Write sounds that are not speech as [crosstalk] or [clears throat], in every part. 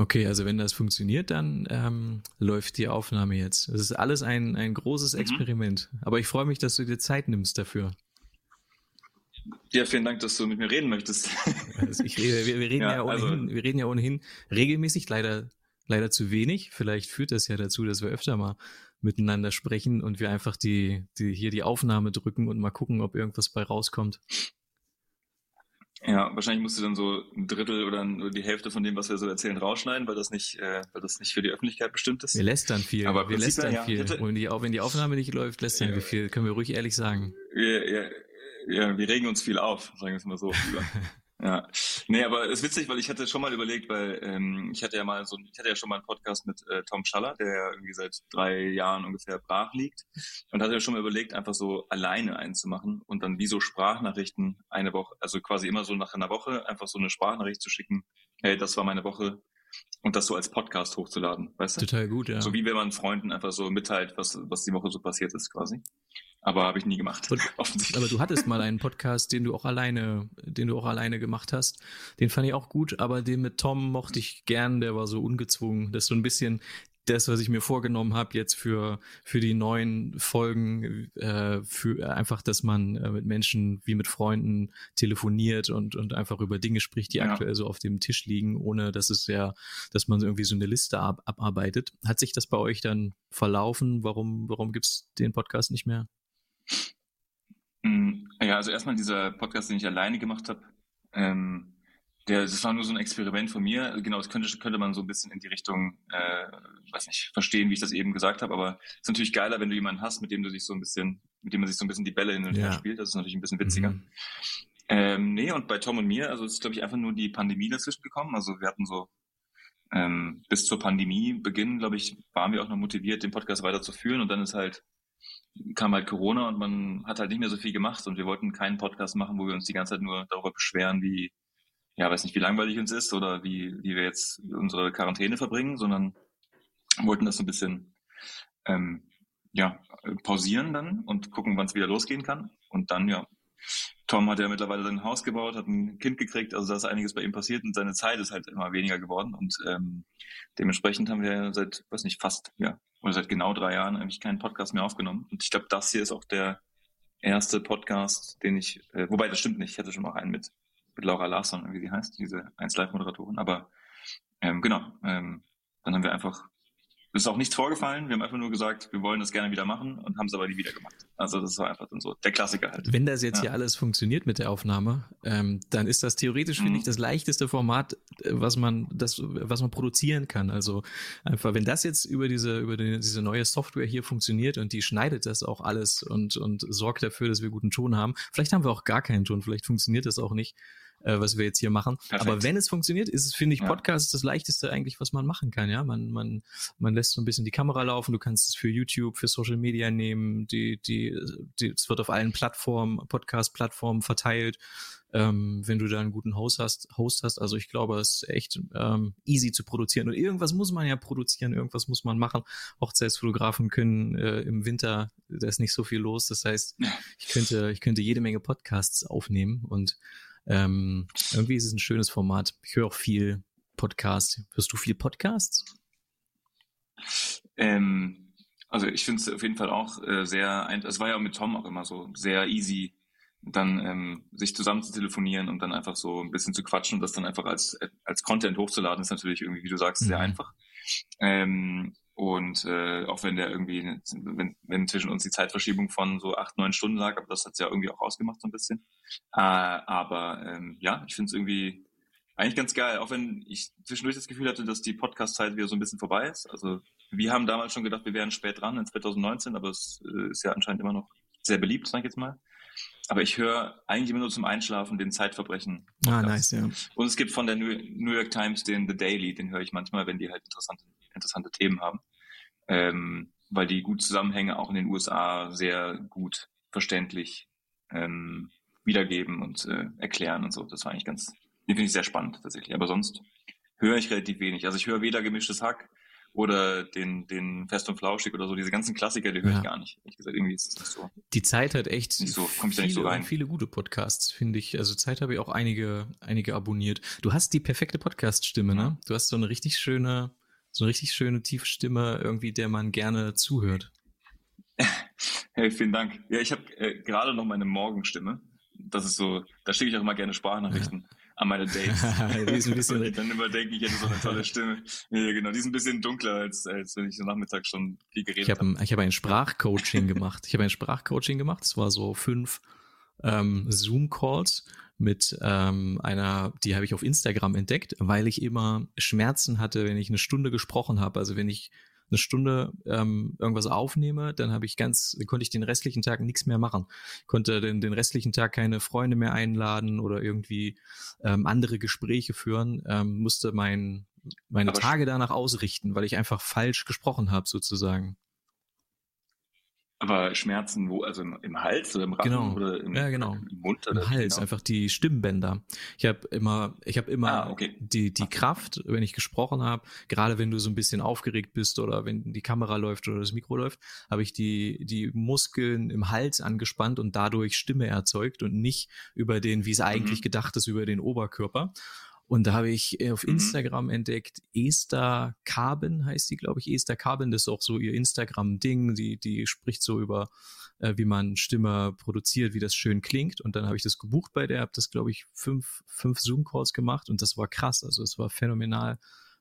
Okay, also wenn das funktioniert, dann ähm, läuft die Aufnahme jetzt. Es ist alles ein, ein großes mhm. Experiment. Aber ich freue mich, dass du dir Zeit nimmst dafür. Ja, vielen Dank, dass du mit mir reden möchtest. Also ich, wir, wir, reden [laughs] ja, ja ohnehin, also, wir reden ja ohnehin regelmäßig, leider, leider zu wenig. Vielleicht führt das ja dazu, dass wir öfter mal miteinander sprechen und wir einfach die, die hier die Aufnahme drücken und mal gucken, ob irgendwas bei rauskommt. Ja, wahrscheinlich musst du dann so ein Drittel oder die Hälfte von dem, was wir so erzählen, rausschneiden, weil das nicht, äh, weil das nicht für die Öffentlichkeit bestimmt ist. Wir lästern viel. Aber wir lästern ja, viel. Und die, wenn die Aufnahme nicht läuft, lästern ja, wir viel. Können wir ruhig ehrlich sagen. Wir, ja, ja, wir regen uns viel auf, sagen wir es mal so. [laughs] Ja, nee, aber es ist witzig, weil ich hatte schon mal überlegt, weil ähm, ich hatte ja mal so, ich hatte ja schon mal einen Podcast mit äh, Tom Schaller, der ja irgendwie seit drei Jahren ungefähr brach liegt und hatte ja schon mal überlegt, einfach so alleine einzumachen und dann wie so Sprachnachrichten eine Woche, also quasi immer so nach einer Woche einfach so eine Sprachnachricht zu schicken. Hey, das war meine Woche und das so als Podcast hochzuladen, weißt du? Total gut, ja. So wie wenn man Freunden einfach so mitteilt, was was die Woche so passiert ist, quasi. Aber habe ich nie gemacht. Und, [laughs] offensichtlich. Aber du hattest mal einen Podcast, den du auch alleine, den du auch alleine gemacht hast. Den fand ich auch gut, aber den mit Tom mochte ich gern, der war so ungezwungen. Das ist so ein bisschen das, was ich mir vorgenommen habe jetzt für, für die neuen Folgen, äh, für einfach, dass man äh, mit Menschen wie mit Freunden telefoniert und, und einfach über Dinge spricht, die ja. aktuell so auf dem Tisch liegen, ohne dass es ja, dass man irgendwie so eine Liste ab, abarbeitet. Hat sich das bei euch dann verlaufen? Warum, warum gibt's den Podcast nicht mehr? Mm, ja, also erstmal dieser Podcast, den ich alleine gemacht habe, ähm, der, das war nur so ein Experiment von mir. Genau, das könnte, könnte man so ein bisschen in die Richtung, äh, weiß nicht, verstehen, wie ich das eben gesagt habe. Aber es ist natürlich geiler, wenn du jemanden hast, mit dem du dich so ein bisschen, mit dem man sich so ein bisschen die Bälle hin und her ja. spielt. Das ist natürlich ein bisschen witziger. Mhm. Ähm, nee, und bei Tom und mir, also es ist, glaube ich, einfach nur die Pandemie dazwischen gekommen. Also wir hatten so ähm, bis zur Pandemie Beginn, glaube ich, waren wir auch noch motiviert, den Podcast weiterzuführen. Und dann ist halt kam halt Corona und man hat halt nicht mehr so viel gemacht und wir wollten keinen Podcast machen, wo wir uns die ganze Zeit nur darüber beschweren, wie, ja, weiß nicht, wie langweilig uns ist oder wie, wie wir jetzt unsere Quarantäne verbringen, sondern wollten das so ein bisschen, ähm, ja, pausieren dann und gucken, wann es wieder losgehen kann. Und dann, ja, Tom hat ja mittlerweile sein Haus gebaut, hat ein Kind gekriegt, also da ist einiges bei ihm passiert und seine Zeit ist halt immer weniger geworden und ähm, dementsprechend haben wir seit, weiß nicht, fast, ja, oder seit genau drei Jahren eigentlich keinen Podcast mehr aufgenommen. Und ich glaube, das hier ist auch der erste Podcast, den ich, äh, wobei das stimmt nicht, ich hatte schon mal einen mit, mit Laura Larsson, wie sie heißt, diese 1 Live-Moderatorin, aber ähm, genau, ähm, dann haben wir einfach ist auch nichts vorgefallen. Wir haben einfach nur gesagt, wir wollen das gerne wieder machen und haben es aber nie wieder gemacht. Also das war einfach dann so der Klassiker halt. Wenn das jetzt ja. hier alles funktioniert mit der Aufnahme, ähm, dann ist das theoretisch, mhm. finde ich, das leichteste Format, äh, was man, das, was man produzieren kann. Also einfach, wenn das jetzt über diese, über die, diese neue Software hier funktioniert und die schneidet das auch alles und, und sorgt dafür, dass wir guten Ton haben. Vielleicht haben wir auch gar keinen Ton, vielleicht funktioniert das auch nicht äh, was wir jetzt hier machen. Perfekt. Aber wenn es funktioniert, ist es, finde ich, Podcast ja. das leichteste eigentlich, was man machen kann. Ja, man, man, man lässt so ein bisschen die Kamera laufen. Du kannst es für YouTube, für Social Media nehmen. Die, die, die, es wird auf allen Plattformen, Podcast-Plattformen verteilt. Ähm, wenn du da einen guten Host hast, Host hast. Also ich glaube, es ist echt ähm, easy zu produzieren. Und irgendwas muss man ja produzieren, irgendwas muss man machen. Hochzeitsfotografen können äh, im Winter, da ist nicht so viel los. Das heißt, ich könnte, ich könnte jede Menge Podcasts aufnehmen und ähm, irgendwie ist es ein schönes Format. Ich höre auch viel Podcast. Hörst du viel Podcasts? Ähm, also ich finde es auf jeden Fall auch äh, sehr, es war ja auch mit Tom auch immer so sehr easy, dann ähm, sich zusammen zu telefonieren und dann einfach so ein bisschen zu quatschen und das dann einfach als, als Content hochzuladen, ist natürlich irgendwie, wie du sagst, sehr mhm. einfach. Ähm, und äh, auch wenn der irgendwie, wenn, wenn zwischen uns die Zeitverschiebung von so acht, neun Stunden lag, aber das hat's ja irgendwie auch ausgemacht so ein bisschen. Äh, aber ähm, ja, ich finde es irgendwie eigentlich ganz geil, auch wenn ich zwischendurch das Gefühl hatte, dass die Podcast-Zeit wieder so ein bisschen vorbei ist. Also wir haben damals schon gedacht, wir wären spät dran in 2019, aber es äh, ist ja anscheinend immer noch sehr beliebt, sag ich jetzt mal. Aber ich höre eigentlich immer nur zum Einschlafen den Zeitverbrechen. Ah, nice, ja. Und es gibt von der New York Times den The Daily, den höre ich manchmal, wenn die halt interessante, interessante Themen haben ähm, weil die gut Zusammenhänge auch in den USA sehr gut verständlich ähm, wiedergeben und äh, erklären und so. Das war eigentlich ganz, den finde ich sehr spannend tatsächlich. Aber sonst höre ich relativ wenig. Also ich höre weder gemischtes Hack oder den, den Fest und Flauschig oder so, diese ganzen Klassiker, die höre Ja. ich gar nicht. Ehrlich gesagt, irgendwie ist das so. Die Zeit hat echt so, ich nicht so viele, rein. viele gute Podcasts, finde ich. Also Zeit habe ich auch einige, einige abonniert. Du hast die perfekte Podcast-Stimme, ne? Du hast so eine richtig schöne, so eine richtig schöne tiefe Stimme, irgendwie, der man gerne zuhört. [laughs] Hey, vielen Dank. Ja, ich habe äh, gerade noch meine Morgenstimme. Das ist so, da schicke ich auch immer gerne Sprachnachrichten an meine Dates. [laughs] Die ist ein bisschen- dann immer denken, ich hätte so eine tolle Stimme. Ja, genau. Die ist ein bisschen dunkler, als, als wenn ich so Nachmittag schon viel geredet Ich habe habe. ein, ich hab ein Sprachcoaching gemacht. Ich habe ein Sprachcoaching gemacht. Es war so fünf ähm, Zoom-Calls mit ähm, einer, die habe ich auf Instagram entdeckt, weil ich immer Schmerzen hatte, wenn ich eine Stunde gesprochen habe. Also wenn ich eine Stunde ähm, irgendwas aufnehme, dann habe ich ganz, konnte ich den restlichen Tag nichts mehr machen. Konnte den, den restlichen Tag keine Freunde mehr einladen oder irgendwie ähm, andere Gespräche führen, ähm, musste mein, meine Aber Tage danach ausrichten, weil ich einfach falsch gesprochen habe, sozusagen. Aber Schmerzen wo? Also im, Hals oder im Rachen Genau. oder im, Ja, genau. im Mund? Oder Im Hals, genau. einfach die Stimmbänder. Ich habe immer, ich habe immer Ah, okay. die, die Kraft, wenn ich gesprochen habe, gerade wenn du so ein bisschen aufgeregt bist oder wenn die Kamera läuft oder das Mikro läuft, habe ich die, die Muskeln im Hals angespannt und dadurch Stimme erzeugt und nicht über den, wie es eigentlich Mhm. gedacht ist, über den Oberkörper. Und da habe ich äh, auf Mhm. Instagram entdeckt, Esther Carbon heißt sie, glaube ich. Esther Carbon, das ist auch so ihr Instagram-Ding. Die, die spricht so über, äh, wie man Stimme produziert, wie das schön klingt. Und dann habe ich das gebucht bei der, habe das, glaube ich, fünf, fünf Zoom-Calls gemacht und das war krass. Also es war phänomenal,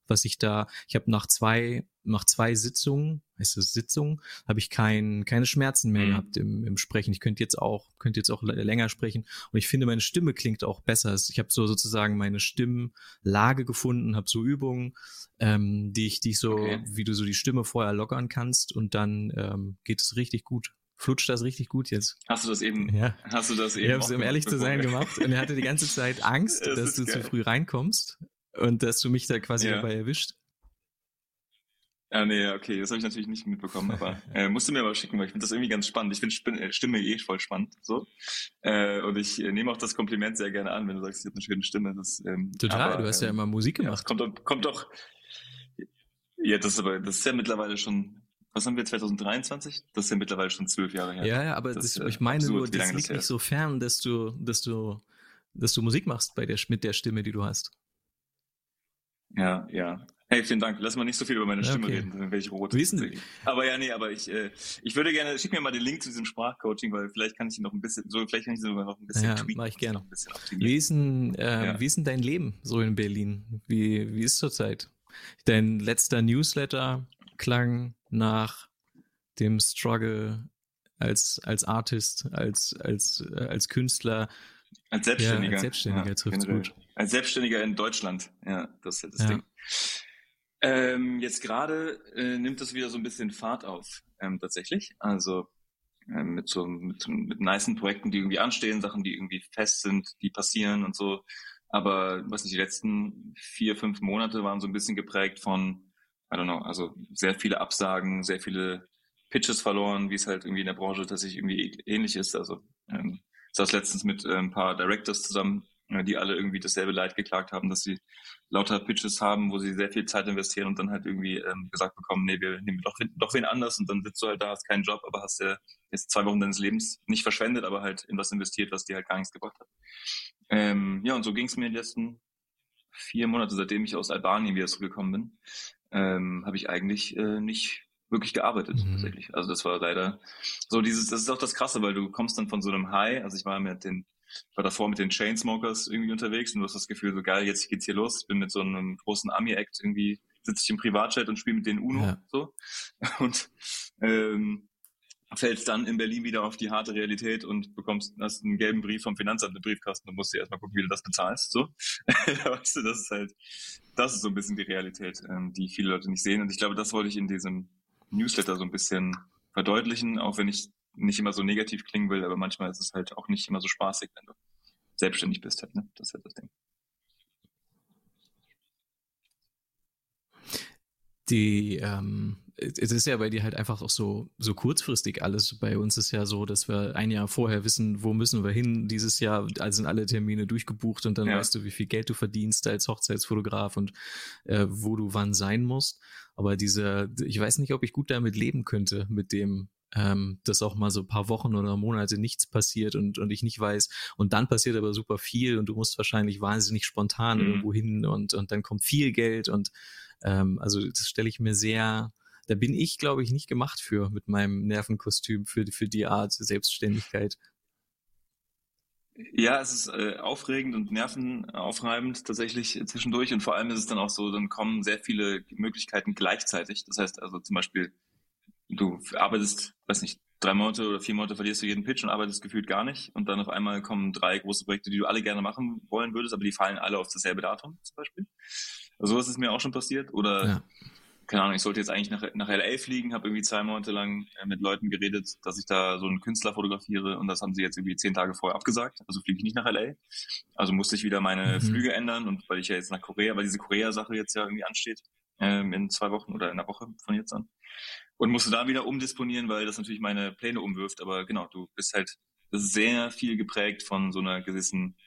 was ich da, ich habe nach zwei, nach zwei Sitzungen, heißt es Sitzungen, habe ich kein, keine Schmerzen mehr Mhm. gehabt im, im Sprechen. Ich könnte jetzt auch, könnte jetzt auch länger sprechen. Und ich finde, meine Stimme klingt auch besser. Ich habe so sozusagen meine Stimmlage gefunden, habe so Übungen, ähm, die ich, die ich so, Okay. wie du so die Stimme vorher lockern kannst und dann ähm, geht es richtig gut. Flutscht das richtig gut jetzt. Hast du das eben, Ja. hast du das eben Ich habe es, um ehrlich zu [laughs] sein, gemacht und er hatte die ganze Zeit Angst, [laughs] Das dass du zu geil. früh reinkommst und dass du mich da quasi Ja. dabei erwischt. Ja, nee, okay, das habe ich natürlich nicht mitbekommen, aber [laughs] äh, musst du mir aber schicken, weil ich finde das irgendwie ganz spannend. Ich finde äh, Stimme eh voll spannend, so. Äh, und ich äh, nehme auch das Kompliment sehr gerne an, wenn du sagst, ich habe eine schöne Stimme. Das, ähm, Total, aber, du hast ja ähm, immer Musik Ja, gemacht. das kommt, doch- kommt doch. Ja, das ist aber, das ist ja mittlerweile schon, was haben wir, 2023? Das ist ja mittlerweile schon zwölf Jahre her. Ja, ja, aber Das das, ich meine absurd, nur, das das liegt her nicht so fern, dass du, dass du, dass du Musik machst bei der, mit der Stimme, die du hast. Ja, ja. Hey, vielen Dank. Lass mal nicht so viel über meine Ja, Stimme okay. reden, dann werde ich rot. Tatsächlich. Aber ja, nee, aber ich, äh, ich würde gerne, schick mir mal den Link zu diesem Sprachcoaching, weil vielleicht kann ich ihn noch ein bisschen, so, vielleicht kann ich ihn sogar noch ein bisschen Ja, tweaken. mach ich gerne. Noch ein bisschen optimieren. Wie ist denn, äh, Ja. wie ist denn dein Leben so in Berlin? Wie, wie ist zurzeit? Dein letzter Newsletter klang nach dem Struggle als, als Artist, als, als, äh, als Künstler. Als Selbstständiger. Ja, als Selbstständiger trifft's generell. gut. Als Selbstständiger in Deutschland. Ja, das ist das Ja. Ding. Ähm, jetzt gerade äh, nimmt das wieder so ein bisschen Fahrt auf, ähm, tatsächlich. Also ähm, mit so mit, mit nicen Projekten, die irgendwie anstehen, Sachen, die irgendwie fest sind, die passieren und so. Aber was nicht, die letzten vier, fünf Monate waren so ein bisschen geprägt von, I don't know, also sehr viele Absagen, sehr viele Pitches verloren, wie es halt irgendwie in der Branche tatsächlich irgendwie ähnlich ist. Also ähm, ich saß letztens mit äh, ein paar Directors zusammen, die alle irgendwie dasselbe Leid geklagt haben, dass sie lauter Pitches haben, wo sie sehr viel Zeit investieren und dann halt irgendwie ähm, gesagt bekommen, nee, wir nehmen doch, doch wen anders und dann sitzt du halt da, hast keinen Job, aber hast ja jetzt zwei Wochen deines Lebens nicht verschwendet, aber halt in was investiert, was dir halt gar nichts gebracht hat. Ähm, ja, und so ging es mir in den letzten vier Monate, seitdem ich aus Albanien wieder zurückgekommen bin, ähm, habe ich eigentlich äh, nicht wirklich gearbeitet Mhm. tatsächlich. Also das war leider so dieses, das ist auch das Krasse, weil du kommst dann von so einem High, also ich war mit den, ich war davor mit den Chainsmokers irgendwie unterwegs und du hast das Gefühl, so geil, jetzt geht's hier los. Ich bin mit so einem großen Ami-Act irgendwie, sitze ich im Privatchat und spiele mit denen Uno Ja. so. [laughs] Und ähm, fällst dann in Berlin wieder auf die harte Realität und bekommst hast einen gelben Brief vom Finanzamt im Briefkasten und musst dir erstmal gucken, wie du das bezahlst. So. [laughs] weißt du, das ist halt, das ist so ein bisschen die Realität, ähm, die viele Leute nicht sehen. Und ich glaube, das wollte ich in diesem Newsletter so ein bisschen verdeutlichen, auch wenn ich nicht immer so negativ klingen will, aber manchmal ist es halt auch nicht immer so spaßig, wenn du selbstständig bist halt, ne? Das ist halt das Ding. Die, ähm, es ist ja bei dir halt einfach auch so, so kurzfristig alles. Bei uns ist ja so, dass wir ein Jahr vorher wissen, wo müssen wir hin dieses Jahr. Also sind alle Termine durchgebucht und dann ja. weißt du, wie viel Geld du verdienst als Hochzeitsfotograf und äh, wo du wann sein musst. Aber diese, ich weiß nicht, ob ich gut damit leben könnte, mit dem, ähm, dass auch mal so ein paar Wochen oder Monate nichts passiert und, und ich nicht weiß. Und dann passiert aber super viel und du musst wahrscheinlich wahnsinnig spontan mhm. irgendwo hin und, und dann kommt viel Geld und ähm, also das stelle ich mir sehr, da bin ich, glaube ich, nicht gemacht für mit meinem Nervenkostüm für, für die Art Selbstständigkeit. Ja, es ist äh, aufregend und nervenaufreibend tatsächlich zwischendurch und vor allem ist es dann auch so, dann kommen sehr viele Möglichkeiten gleichzeitig. Das heißt also zum Beispiel, du arbeitest, weiß nicht, drei Monate oder vier Monate verlierst du jeden Pitch und arbeitest gefühlt gar nicht und dann auf einmal kommen drei große Projekte, die du alle gerne machen wollen würdest, aber die fallen alle auf dasselbe Datum zum Beispiel. Also sowas ist mir auch schon passiert oder ja. keine Ahnung, ich sollte jetzt eigentlich nach, nach LA fliegen, habe irgendwie zwei Monate lang äh, mit Leuten geredet, dass ich da so einen Künstler fotografiere und das haben sie jetzt irgendwie zehn Tage vorher abgesagt, also fliege ich nicht nach LA. Also musste ich wieder meine mhm. Flüge ändern und weil ich ja jetzt nach Korea, weil diese Korea-Sache jetzt ja irgendwie ansteht, ähm, in zwei Wochen oder in einer Woche von jetzt an und musste da wieder umdisponieren, weil das natürlich meine Pläne umwirft. Aber genau, du bist halt sehr viel geprägt von so einer gewissen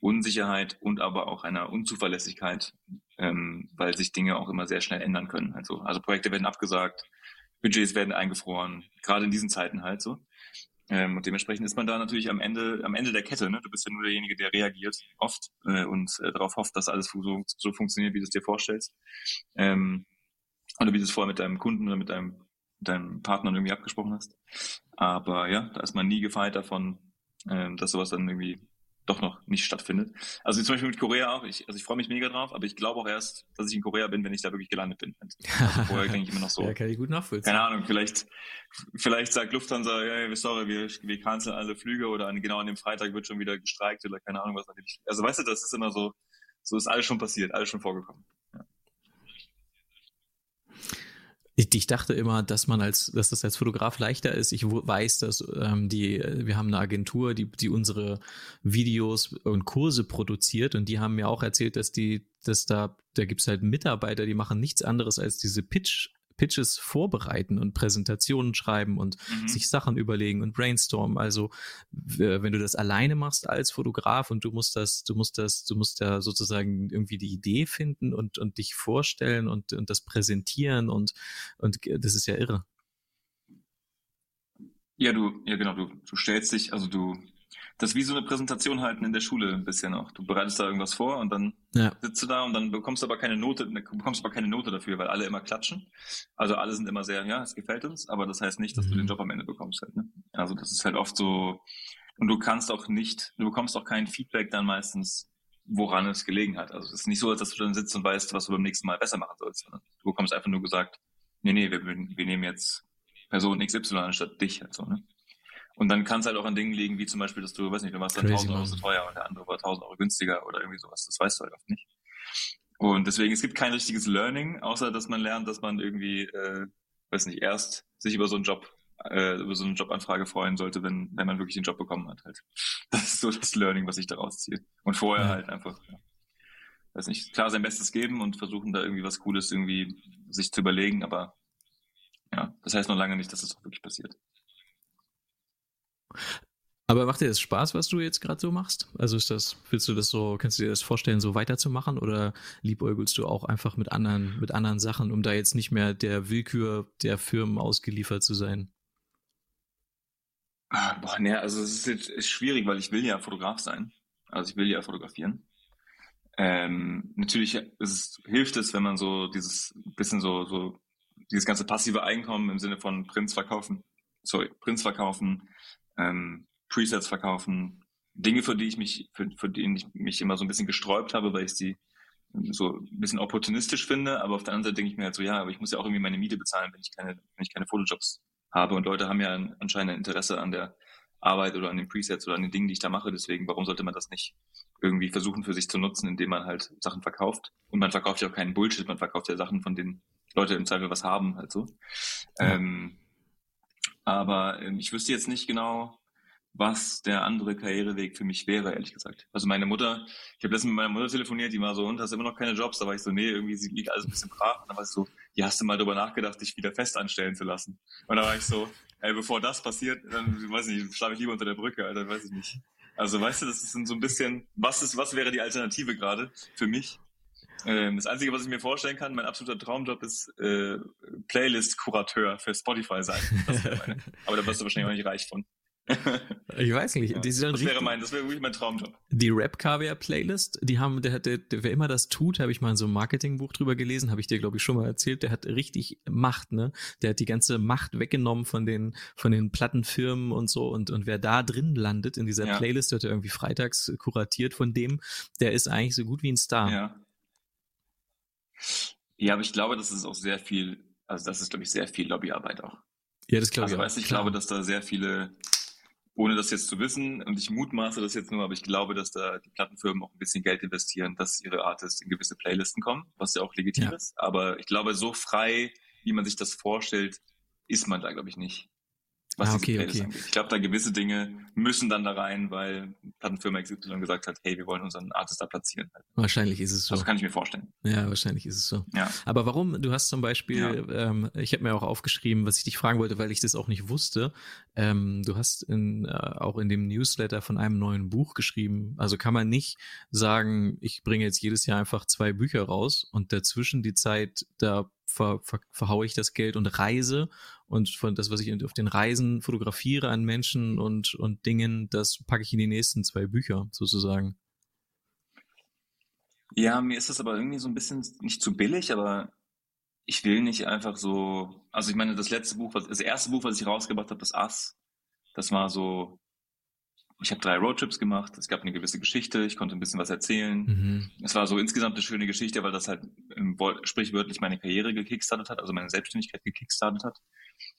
Unsicherheit und aber auch einer Unzuverlässigkeit, ähm, weil sich Dinge auch immer sehr schnell ändern können. Also, also Projekte werden abgesagt, Budgets werden eingefroren, gerade in diesen Zeiten halt so. Ähm, und dementsprechend ist man da natürlich am Ende, am Ende der Kette. Ne? Du bist ja nur derjenige, der reagiert oft äh, und äh, darauf hofft, dass alles so, so funktioniert, wie du es dir vorstellst. Ähm, oder wie du es vorher mit deinem Kunden oder mit deinem, deinem Partner irgendwie abgesprochen hast. Aber ja, da ist man nie gefeit davon, ähm, dass sowas dann irgendwie doch noch nicht stattfindet. Also zum Beispiel mit Korea auch. Ich, also ich freue mich mega drauf, aber ich glaube auch erst, dass ich in Korea bin, wenn ich da wirklich gelandet bin. Also vorher [laughs] denke ich immer noch so. ja, kann ich gut nachvollziehen. Keine Ahnung, vielleicht, vielleicht sagt Lufthansa, ja, sorry, wir, wir canceln alle Flüge oder an, genau an dem Freitag wird schon wieder gestreikt oder keine Ahnung was. Also weißt du, das ist immer so, so ist alles schon passiert, alles schon vorgekommen. Ich, ich, dachte immer, dass man als, dass das als Fotograf leichter ist. Ich weiß, dass ähm, die, wir haben eine Agentur, die, die unsere Videos und Kurse produziert und die haben mir auch erzählt, dass die, dass da, da gibt's halt Mitarbeiter, die machen nichts anderes als diese Pitch Pitches vorbereiten und Präsentationen schreiben und mhm. sich Sachen überlegen und brainstormen. Also wenn du das alleine machst als Fotograf und du musst das, du musst das, du musst da sozusagen irgendwie die Idee finden und, und dich vorstellen und, und das präsentieren und, und das ist ja irre. Ja, du, ja genau, du, du stellst dich, also du das ist wie so eine Präsentation halten in der Schule ein bisschen auch. Du bereitest da irgendwas vor und dann ja. sitzt du da und dann bekommst du aber keine Note, bekommst aber keine Note dafür, weil alle immer klatschen. Also alle sind immer sehr, ja, es gefällt uns, aber das heißt nicht, dass mhm. du den mhm. Job am Ende bekommst halt, ne? Also das ist halt oft so, und du kannst auch nicht, du bekommst auch kein Feedback dann meistens, woran es gelegen hat. Also es ist nicht so, dass du dann sitzt und weißt, was du beim nächsten Mal besser machen sollst, sondern du bekommst einfach nur gesagt, nee, nee, wir, wir nehmen jetzt Person XY anstatt dich halt so, ne? Und dann kann es halt auch an Dingen liegen, wie zum Beispiel, dass du, weiß nicht, du warst dann 1000 Euro so teuer und der andere war 1000 Euro günstiger oder irgendwie sowas. Das weißt du halt oft nicht. Und deswegen, es gibt kein richtiges Learning, außer dass man lernt, dass man irgendwie, äh, weiß nicht, erst sich über so einen Job, äh, über so eine Jobanfrage freuen sollte, wenn, wenn man wirklich den Job bekommen hat halt. [laughs] Das ist so das Learning, was ich daraus ziehe. Und vorher ja. halt einfach, ja, weiß nicht, klar sein Bestes geben und versuchen da irgendwie was Cooles irgendwie sich zu überlegen, aber ja, das heißt noch lange nicht, dass es das auch wirklich passiert. Aber macht dir das Spaß, was du jetzt gerade so machst? Also ist das, willst du das so, kannst du dir das vorstellen, so weiterzumachen oder liebäugelst du auch einfach mit anderen, mit anderen Sachen, um da jetzt nicht mehr der Willkür der Firmen ausgeliefert zu sein? Ah, boah, ne, also es ist, jetzt, ist schwierig, weil ich will ja Fotograf sein. Also ich will ja fotografieren. Ähm, natürlich es, hilft es, wenn man so dieses bisschen so, so dieses ganze passive Einkommen im Sinne von Prints verkaufen, sorry, Prints verkaufen, ähm, Presets verkaufen, Dinge, für die ich mich, für, für die ich mich immer so ein bisschen gesträubt habe, weil ich sie so ein bisschen opportunistisch finde, aber auf der anderen Seite denke ich mir halt so, ja, aber ich muss ja auch irgendwie meine Miete bezahlen, wenn ich keine, wenn ich keine Fotojobs habe. Und Leute haben ja anscheinend ein Interesse an der Arbeit oder an den Presets oder an den Dingen, die ich da mache, deswegen, warum sollte man das nicht irgendwie versuchen für sich zu nutzen, indem man halt Sachen verkauft? Und man verkauft ja auch keinen Bullshit, man verkauft ja Sachen, von denen Leute im Zweifel was haben, halt so. Ja. Ähm, aber ähm, ich wüsste jetzt nicht genau, was der andere Karriereweg für mich wäre, ehrlich gesagt. Also meine Mutter, ich habe letztens mit meiner Mutter telefoniert, die war so, und hast immer noch keine Jobs? Da war ich so, nee, irgendwie liegt alles ein bisschen brach. Und dann war ich so, ja, hast du mal darüber nachgedacht, dich wieder fest anstellen zu lassen? Und da war ich so, ey, bevor das passiert, dann, weiß ich nicht, schlafe ich lieber unter der Brücke, Alter, weiß ich nicht. Also weißt du, das ist so ein bisschen, was ist, was wäre die Alternative gerade für mich? Ähm, das Einzige, was ich mir vorstellen kann, mein absoluter Traumjob ist äh, Playlist-Kurateur für Spotify sein. [laughs] Aber da wirst du wahrscheinlich auch nicht reich von. [laughs] ich weiß nicht. Ja, das wäre mein, das wäre wirklich mein Traumjob. Die Rap Caviar Playlist, die haben, der, der, der, wer immer das tut, habe ich mal in so einem Marketingbuch drüber gelesen, habe ich dir glaube ich schon mal erzählt. Der hat richtig Macht, ne? Der hat die ganze Macht weggenommen von den von den Plattenfirmen und so und und wer da drin landet in dieser ja. Playlist, wird er irgendwie freitags kuratiert von dem, der ist eigentlich so gut wie ein Star. Ja. Ja, aber ich glaube, das ist auch sehr viel, also das ist glaube ich sehr viel Lobbyarbeit auch. Ja, das glaube also, ich auch. Weißt, ich glaube, dass da sehr viele ohne das jetzt zu wissen, und ich mutmaße das jetzt nur, aber ich glaube, dass da die Plattenfirmen auch ein bisschen Geld investieren, dass ihre Artists in gewisse Playlisten kommen, was ja auch legitim ja. ist. Aber ich glaube, so frei, wie man sich das vorstellt, ist man da, glaube ich, nicht was ah, okay, diese Playlist okay. angeht. Ich glaube, da gewisse Dinge müssen dann da rein, weil Plattenfirma XY gesagt hat, hey, wir wollen unseren Artist da platzieren. Wahrscheinlich ist es so. Das kann ich mir vorstellen. Ja, wahrscheinlich ist es so. Ja. Aber warum, du hast zum Beispiel, ja. ähm, ich habe mir auch aufgeschrieben, was ich dich fragen wollte, weil ich das auch nicht wusste. Ähm, du hast in, äh, auch in dem Newsletter von einem neuen Buch geschrieben. Also kann man nicht sagen, ich bringe jetzt jedes Jahr einfach zwei Bücher raus und dazwischen die Zeit, da ver, ver, verhaue ich das Geld und reise und von das, was ich auf den Reisen fotografiere an Menschen und, und Dingen, das packe ich in die nächsten zwei Bücher sozusagen. Ja, mir ist das aber irgendwie so ein bisschen nicht zu billig, aber ich will nicht einfach so, also ich meine, das letzte Buch, das erste Buch, was ich rausgebracht habe, das Ass, das war so, ich habe drei Roadtrips gemacht, es gab eine gewisse Geschichte, ich konnte ein bisschen was erzählen. Mhm. Es war so insgesamt eine schöne Geschichte, weil das halt sprichwörtlich meine Karriere gekickstartet hat, also meine Selbstständigkeit gekickstartet hat.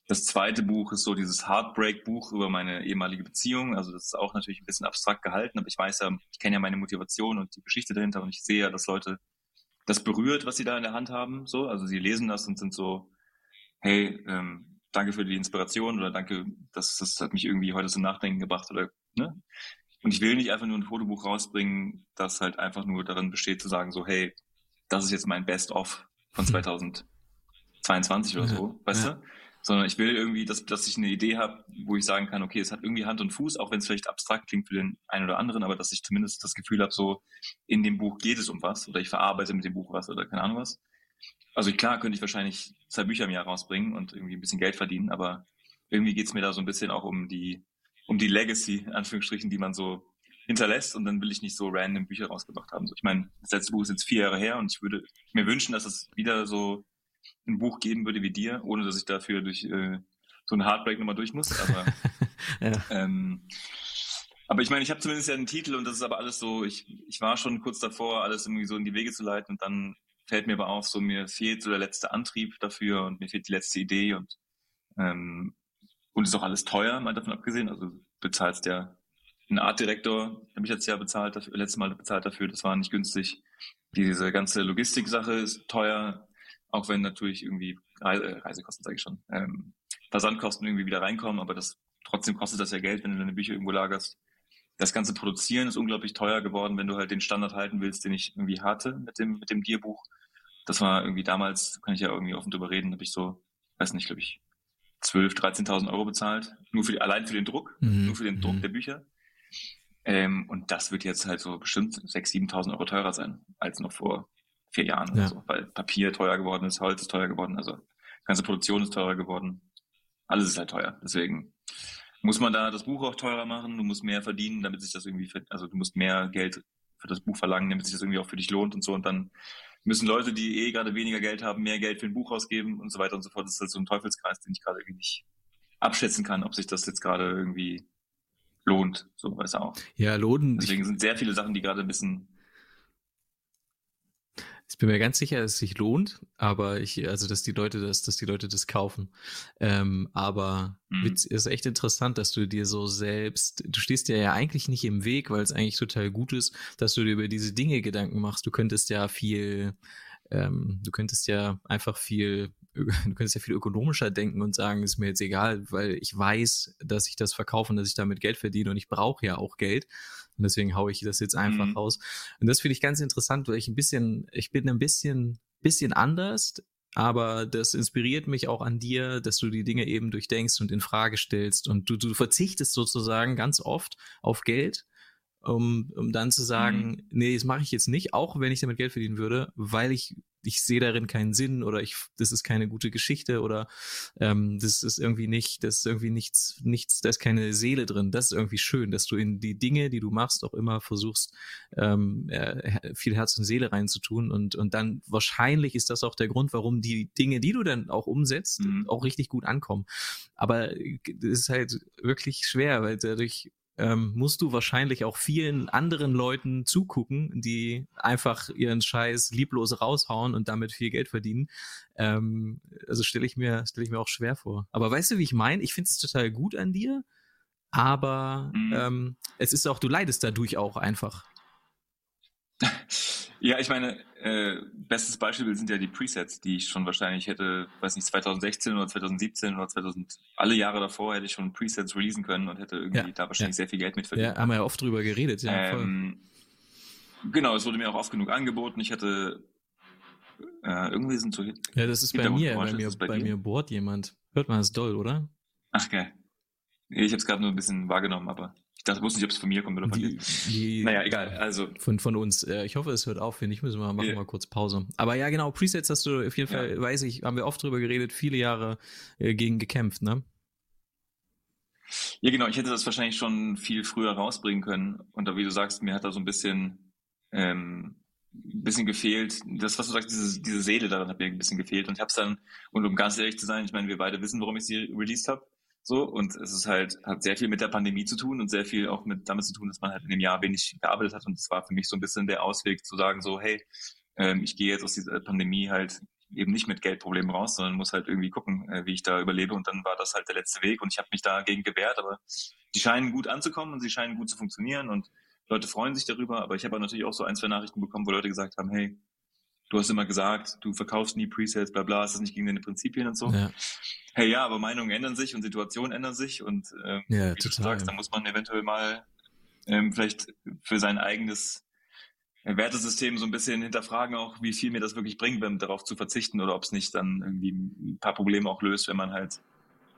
Das zweite Buch ist so dieses Heartbreak-Buch über meine ehemalige Beziehung. Also das ist auch natürlich ein bisschen abstrakt gehalten, aber ich weiß ja, ich kenne ja meine Motivation und die Geschichte dahinter und ich sehe ja, dass Leute das berührt, was sie da in der Hand haben. So, also sie lesen das und sind so, hey, ähm, danke für die Inspiration oder danke, das, das hat mich irgendwie heute zum Nachdenken gebracht oder Ne? Und ich will nicht einfach nur ein Fotobuch rausbringen, das halt einfach nur darin besteht zu sagen, so, hey, das ist jetzt mein Best-of von 2022 hm. oder so, weißt ja. du? Sondern ich will irgendwie, dass, dass ich eine Idee habe, wo ich sagen kann, okay, es hat irgendwie Hand und Fuß, auch wenn es vielleicht abstrakt klingt für den einen oder anderen, aber dass ich zumindest das Gefühl habe, so in dem Buch geht es um was oder ich verarbeite mit dem Buch was oder keine Ahnung was. Also klar könnte ich wahrscheinlich zwei Bücher im Jahr rausbringen und irgendwie ein bisschen Geld verdienen, aber irgendwie geht es mir da so ein bisschen auch um die, um die Legacy, Anführungsstrichen, die man so hinterlässt und dann will ich nicht so random Bücher rausgebracht haben. So, ich meine, das letzte Buch ist jetzt vier Jahre her und ich würde mir wünschen, dass es wieder so ein Buch geben würde wie dir, ohne dass ich dafür durch äh, so einen Heartbreak nochmal durch muss. Aber, [laughs] ja. ähm, aber ich meine, ich habe zumindest ja einen Titel und das ist aber alles so, ich, ich war schon kurz davor, alles irgendwie so in die Wege zu leiten und dann fällt mir aber auf, so mir fehlt so der letzte Antrieb dafür und mir fehlt die letzte Idee und ähm, und ist auch alles teuer, mal davon abgesehen. Also bezahlst ja einen Artdirektor, habe ich jetzt ja bezahlt, dafür, letztes Mal bezahlt dafür, das war nicht günstig. Diese ganze Logistik-Sache ist teuer, auch wenn natürlich irgendwie Reise, äh, Reisekosten, sage ich schon, ähm, Versandkosten irgendwie wieder reinkommen, aber das trotzdem kostet das ja Geld, wenn du deine Bücher irgendwo lagerst. Das ganze Produzieren ist unglaublich teuer geworden, wenn du halt den Standard halten willst, den ich irgendwie hatte mit dem, mit dem Dierbuch. Das war irgendwie damals, kann ich ja irgendwie offen drüber reden, habe ich so, weiß nicht, glaube ich, 12.000, 13.000 Euro bezahlt, nur für die, allein für den Druck, mhm. nur für den Druck mhm. der Bücher. Ähm, und das wird jetzt halt so bestimmt 6.000, 7.000 Euro teurer sein als noch vor vier Jahren ja. so, weil Papier teuer geworden ist, Holz ist teuer geworden, also ganze Produktion ist teurer geworden. Alles ist halt teuer. Deswegen muss man da das Buch auch teurer machen, du musst mehr verdienen, damit sich das irgendwie, also du musst mehr Geld für das Buch verlangen, damit sich das irgendwie auch für dich lohnt und so. Und dann müssen Leute, die eh gerade weniger Geld haben, mehr Geld für ein Buch ausgeben und so weiter und so fort. Das ist halt so ein Teufelskreis, den ich gerade irgendwie nicht abschätzen kann, ob sich das jetzt gerade irgendwie lohnt, so weiß auch. Ja, lohnen. Deswegen sind sehr viele Sachen, die gerade ein bisschen ich bin mir ganz sicher, dass es sich lohnt, aber ich, also dass die Leute das, dass die Leute das kaufen. Ähm, aber mhm. Witz ist echt interessant, dass du dir so selbst, du stehst dir ja eigentlich nicht im Weg, weil es eigentlich total gut ist, dass du dir über diese Dinge Gedanken machst. Du könntest ja viel, ähm, du könntest ja einfach viel [laughs] du könntest ja viel ökonomischer denken und sagen, ist mir jetzt egal, weil ich weiß, dass ich das verkaufe und dass ich damit Geld verdiene und ich brauche ja auch Geld. Und deswegen haue ich das jetzt einfach mhm. raus. Und das finde ich ganz interessant, weil ich ein bisschen, ich bin ein bisschen, bisschen anders, aber das inspiriert mich auch an dir, dass du die Dinge eben durchdenkst und in Frage stellst und du, du verzichtest sozusagen ganz oft auf Geld, um, um dann zu sagen, mhm. nee, das mache ich jetzt nicht, auch wenn ich damit Geld verdienen würde, weil ich ich sehe darin keinen Sinn oder ich das ist keine gute Geschichte oder ähm, das ist irgendwie nicht das ist irgendwie nichts nichts da ist keine Seele drin das ist irgendwie schön dass du in die Dinge die du machst auch immer versuchst ähm, äh, viel Herz und Seele reinzutun und und dann wahrscheinlich ist das auch der Grund warum die Dinge die du dann auch umsetzt mhm. auch richtig gut ankommen aber das ist halt wirklich schwer weil dadurch ähm, musst du wahrscheinlich auch vielen anderen Leuten zugucken, die einfach ihren Scheiß lieblos raushauen und damit viel Geld verdienen. Ähm, also stelle ich mir stelle ich mir auch schwer vor. Aber weißt du, wie ich meine? Ich finde es total gut an dir, aber mhm. ähm, es ist auch, du leidest dadurch auch einfach. [laughs] Ja, ich meine, äh, bestes Beispiel sind ja die Presets, die ich schon wahrscheinlich hätte, weiß nicht, 2016 oder 2017 oder 2000, alle Jahre davor hätte ich schon Presets releasen können und hätte irgendwie ja, da wahrscheinlich ja. sehr viel Geld mit verdient. Ja, haben wir ja oft drüber geredet, ja. Ähm, genau, es wurde mir auch oft genug angeboten. Ich hatte äh, irgendwie sind so Ja, das ist bei mir, bei mir, bei, bei mir bohrt jemand. Hört man das doll, oder? Ach geil. Ich habe es gerade nur ein bisschen wahrgenommen, aber ich dachte, wusste nicht, ob es von mir kommt oder von die, dir. naja, egal. Also von, von uns. Äh, ich hoffe, es hört auf. Wenn nicht, müssen wir machen yeah. mal kurz Pause. Aber ja, genau, Presets hast du auf jeden Fall, ja. weiß ich, haben wir oft drüber geredet, viele Jahre äh, gegen gekämpft, ne? Ja, genau. Ich hätte das wahrscheinlich schon viel früher rausbringen können. Und da, wie du sagst, mir hat da so ein bisschen, ähm, bisschen gefehlt. Das, was du sagst, diese, diese Seele daran hat mir ein bisschen gefehlt. Und ich habe es dann, und um ganz ehrlich zu sein, ich meine, wir beide wissen, warum ich sie released habe. So, und es ist halt, hat sehr viel mit der Pandemie zu tun und sehr viel auch mit damit zu tun, dass man halt in dem Jahr wenig gearbeitet hat. Und es war für mich so ein bisschen der Ausweg zu sagen, so, hey, ähm, ich gehe jetzt aus dieser Pandemie halt eben nicht mit Geldproblemen raus, sondern muss halt irgendwie gucken, äh, wie ich da überlebe. Und dann war das halt der letzte Weg und ich habe mich dagegen gewehrt, aber die scheinen gut anzukommen und sie scheinen gut zu funktionieren und Leute freuen sich darüber. Aber ich habe natürlich auch so ein, zwei Nachrichten bekommen, wo Leute gesagt haben, hey, du hast immer gesagt, du verkaufst nie Presets, bla bla, ist das nicht gegen deine Prinzipien und so. Ja. Hey, ja, aber Meinungen ändern sich und Situationen ändern sich und äh, ja, wie total. du sagst, da muss man eventuell mal ähm, vielleicht für sein eigenes Wertesystem so ein bisschen hinterfragen, auch wie viel mir das wirklich bringt, wenn darauf zu verzichten oder ob es nicht dann irgendwie ein paar Probleme auch löst, wenn man halt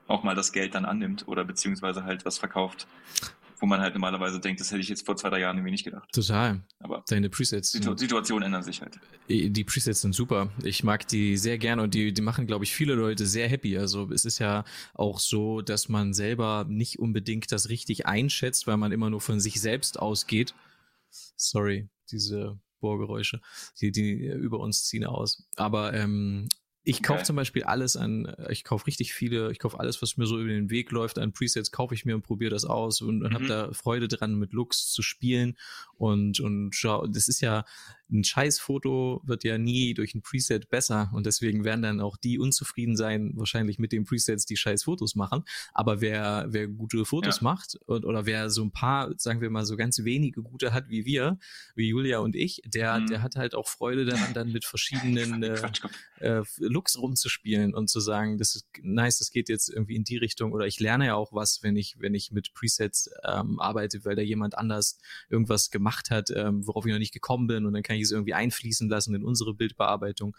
auch mal das Geld dann annimmt oder beziehungsweise halt was verkauft, wo man halt normalerweise denkt, das hätte ich jetzt vor zwei, drei Jahren irgendwie nicht gedacht. Total. Aber deine Presets. Situ Situationen ändern sich halt. Die Presets sind super. Ich mag die sehr gerne und die, die machen, glaube ich, viele Leute sehr happy. Also es ist ja auch so, dass man selber nicht unbedingt das richtig einschätzt, weil man immer nur von sich selbst ausgeht. Sorry, diese Bohrgeräusche, die, die über uns ziehen aus. Aber ähm, ich kaufe okay. zum Beispiel alles an, äh, ich kaufe richtig viele, ich kaufe alles, was mir so über den Weg läuft an Presets, kaufe ich mir und probiere das aus und, und mhm. habe da Freude dran, mit Looks zu spielen. Und, und schau, das ist ja, ein Scheißfoto wird ja nie durch ein Preset besser und deswegen werden dann auch die unzufrieden sein, wahrscheinlich mit den Presets, die scheiß Fotos machen. Aber wer, wer gute Fotos ja. macht und, oder wer so ein paar, sagen wir mal, so ganz wenige gute hat wie wir, wie Julia und ich, der, mhm. der hat halt auch Freude daran, dann mit verschiedenen [laughs] äh, äh, Looks rumzuspielen und zu sagen, das ist nice, das geht jetzt irgendwie in die Richtung oder ich lerne ja auch was, wenn ich, wenn ich mit Presets ähm, arbeite, weil da jemand anders irgendwas gemacht hat, ähm, worauf ich noch nicht gekommen bin und dann kann ich ich es irgendwie einfließen lassen in unsere Bildbearbeitung.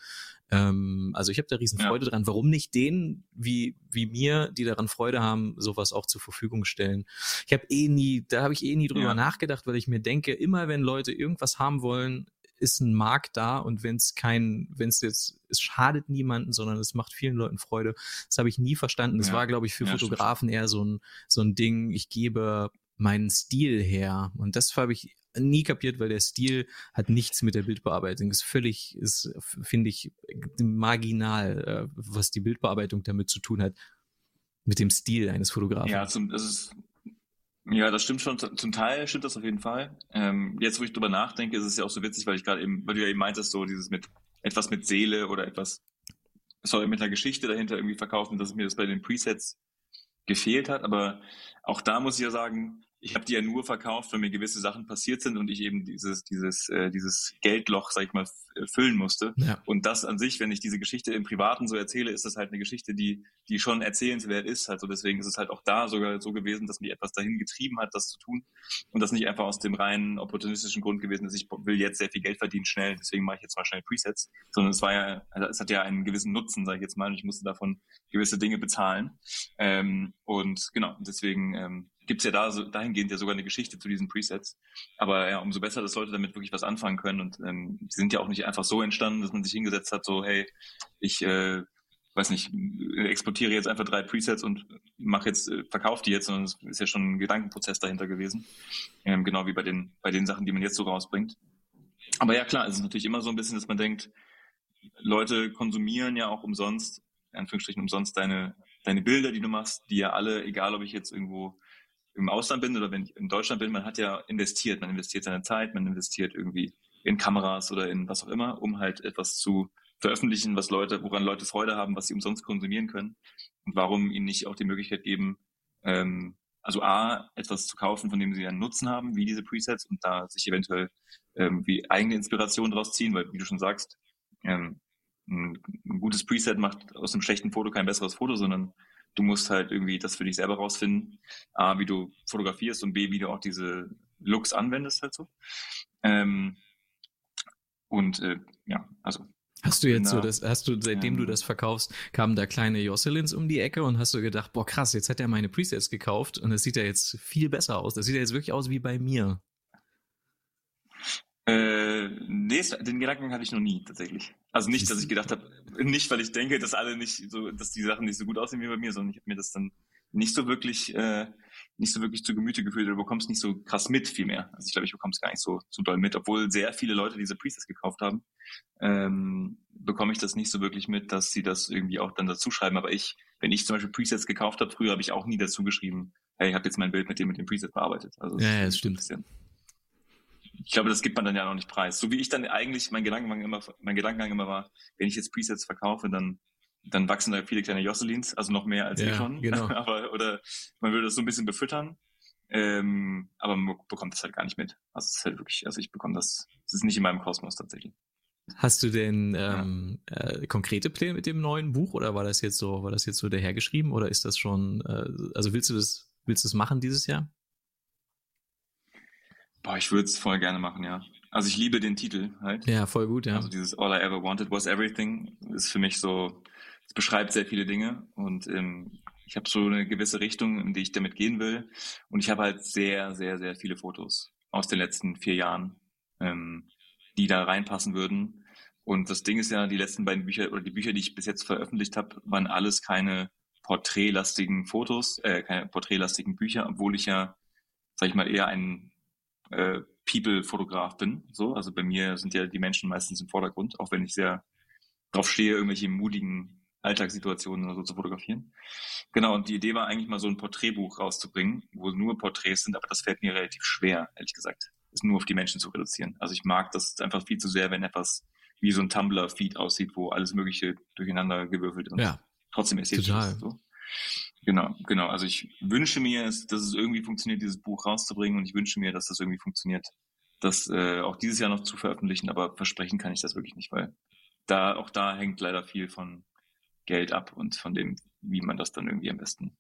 Ähm, also ich habe da riesen Freude ja. dran. Warum nicht denen wie, wie mir, die daran Freude haben, sowas auch zur Verfügung stellen? Ich habe eh nie, da habe ich eh nie drüber ja. nachgedacht, weil ich mir denke, immer wenn Leute irgendwas haben wollen, ist ein Markt da und wenn es kein, wenn es jetzt, es schadet niemanden, sondern es macht vielen Leuten Freude. Das habe ich nie verstanden. Das ja. war, glaube ich, für ja, Fotografen stimmt. eher so ein, so ein Ding, ich gebe meinen Stil her. Und das habe ich nie kapiert, weil der Stil hat nichts mit der Bildbearbeitung. Ist völlig, ist, finde ich, marginal, äh, was die Bildbearbeitung damit zu tun hat. Mit dem Stil eines Fotografen. Ja, zum, das ist, ja, das stimmt schon. Zum Teil stimmt das auf jeden Fall. Ähm, jetzt, wo ich drüber nachdenke, ist es ja auch so witzig, weil ich gerade eben, weil du ja eben meintest, so dieses mit etwas mit Seele oder etwas, sorry, mit einer Geschichte dahinter irgendwie verkaufen, dass mir das bei den Presets gefehlt hat. Aber auch da muss ich ja sagen, ich habe die ja nur verkauft, wenn mir gewisse Sachen passiert sind und ich eben dieses, dieses, äh, dieses Geldloch, sag ich mal, füllen musste. Ja. Und das an sich, wenn ich diese Geschichte im Privaten so erzähle, ist das halt eine Geschichte, die, die schon erzählenswert ist. Also deswegen ist es halt auch da sogar so gewesen, dass mich etwas dahin getrieben hat, das zu tun. Und das nicht einfach aus dem reinen opportunistischen Grund gewesen ist, ich will jetzt sehr viel Geld verdienen schnell, deswegen mache ich jetzt mal schnell Presets. Sondern es war ja, also es hat ja einen gewissen Nutzen, sage ich jetzt mal, und ich musste davon gewisse Dinge bezahlen. Ähm, und genau, deswegen ähm, gibt's ja da so, dahingehend ja sogar eine Geschichte zu diesen Presets. Aber ja, umso besser, dass Leute damit wirklich was anfangen können. Und ähm, die sind ja auch nicht einfach so entstanden, dass man sich hingesetzt hat, so, hey, ich äh, weiß nicht, exportiere jetzt einfach drei Presets und mache jetzt, äh, verkaufe die jetzt, sondern es ist ja schon ein Gedankenprozess dahinter gewesen. Ähm, genau wie bei den, bei den Sachen, die man jetzt so rausbringt. Aber ja, klar, es ist natürlich immer so ein bisschen, dass man denkt, Leute konsumieren ja auch umsonst, in Anführungsstrichen umsonst deine, deine Bilder, die du machst, die ja alle, egal ob ich jetzt irgendwo im Ausland bin oder wenn ich in Deutschland bin, man hat ja investiert, man investiert seine Zeit, man investiert irgendwie in Kameras oder in was auch immer, um halt etwas zu veröffentlichen, was Leute, woran Leute Freude haben, was sie umsonst konsumieren können. Und warum ihnen nicht auch die Möglichkeit geben, ähm, also A, etwas zu kaufen, von dem sie einen Nutzen haben, wie diese Presets, und da sich eventuell ähm, wie eigene Inspiration draus ziehen, weil wie du schon sagst, ähm, ein, ein gutes Preset macht aus einem schlechten Foto kein besseres Foto, sondern du musst halt irgendwie das für dich selber rausfinden, A, wie du fotografierst und B, wie du auch diese Looks anwendest halt so. Ähm, und äh, ja, also. Hast du jetzt so das, hast du, seitdem ähm, du das verkaufst, kamen da kleine Josselins um die Ecke und hast du gedacht, boah krass, jetzt hat er meine Presets gekauft und das sieht ja jetzt viel besser aus. Das sieht ja jetzt wirklich aus wie bei mir. Äh, nee, den Gedanken hatte ich noch nie tatsächlich. Also nicht, dass ich gedacht habe, nicht, weil ich denke, dass alle nicht so, dass die Sachen nicht so gut aussehen wie bei mir, sondern ich habe mir das dann nicht so wirklich, äh, nicht so wirklich zu Gemüte gefühlt. Du bekommst nicht so krass mit, vielmehr. Also ich glaube, ich bekomme es gar nicht so, so doll mit, obwohl sehr viele Leute diese Presets gekauft haben, ähm, bekomme ich das nicht so wirklich mit, dass sie das irgendwie auch dann dazu schreiben. Aber ich, wenn ich zum Beispiel Presets gekauft habe, früher habe ich auch nie dazu geschrieben, hey, ich habe jetzt mein Bild mit dem mit dem Preset bearbeitet. Also ja, ja, das stimmt. Bisschen, ich glaube, das gibt man dann ja noch nicht preis. So wie ich dann eigentlich mein Gedankengang immer, mein Gedankengang immer war, wenn ich jetzt Presets verkaufe, dann, dann wachsen da viele kleine Josselins, also noch mehr als ja, eh schon. Genau. [laughs] aber, oder man würde das so ein bisschen befüttern. Ähm, aber man bekommt das halt gar nicht mit. Also es ist halt wirklich, also ich bekomme das, es ist nicht in meinem Kosmos tatsächlich. Hast du denn ähm, ja. äh, konkrete Pläne mit dem neuen Buch oder war das jetzt so, war das jetzt so dahergeschrieben oder ist das schon, äh, also willst du das, willst du das machen dieses Jahr? Boah, ich würde es voll gerne machen, ja. Also ich liebe den Titel halt. Ja, voll gut, ja. Also dieses All I Ever Wanted Was Everything ist für mich so, es beschreibt sehr viele Dinge und ähm, ich habe so eine gewisse Richtung, in die ich damit gehen will. Und ich habe halt sehr, sehr, sehr viele Fotos aus den letzten vier Jahren, ähm, die da reinpassen würden. Und das Ding ist ja, die letzten beiden Bücher oder die Bücher, die ich bis jetzt veröffentlicht habe, waren alles keine porträtlastigen Fotos, äh, keine porträtlastigen Bücher, obwohl ich ja, sag ich mal, eher ein äh, People-Fotograf bin. So, also bei mir sind ja die Menschen meistens im Vordergrund, auch wenn ich sehr drauf stehe, irgendwelche mutigen Alltagssituationen oder so zu fotografieren. Genau, und die Idee war eigentlich mal so ein Porträtbuch rauszubringen, wo nur Porträts sind, aber das fällt mir relativ schwer, ehrlich gesagt, es nur auf die Menschen zu reduzieren. Also ich mag das einfach viel zu sehr, wenn etwas wie so ein Tumblr-Feed aussieht, wo alles Mögliche durcheinander gewürfelt und ja, trotzdem ästhetisch ist. So. Genau, genau. Also ich wünsche mir, dass es irgendwie funktioniert, dieses Buch rauszubringen und ich wünsche mir, dass das irgendwie funktioniert, das äh, auch dieses Jahr noch zu veröffentlichen, aber versprechen kann ich das wirklich nicht, weil da auch da hängt leider viel von Geld ab und von dem, wie man das dann irgendwie am besten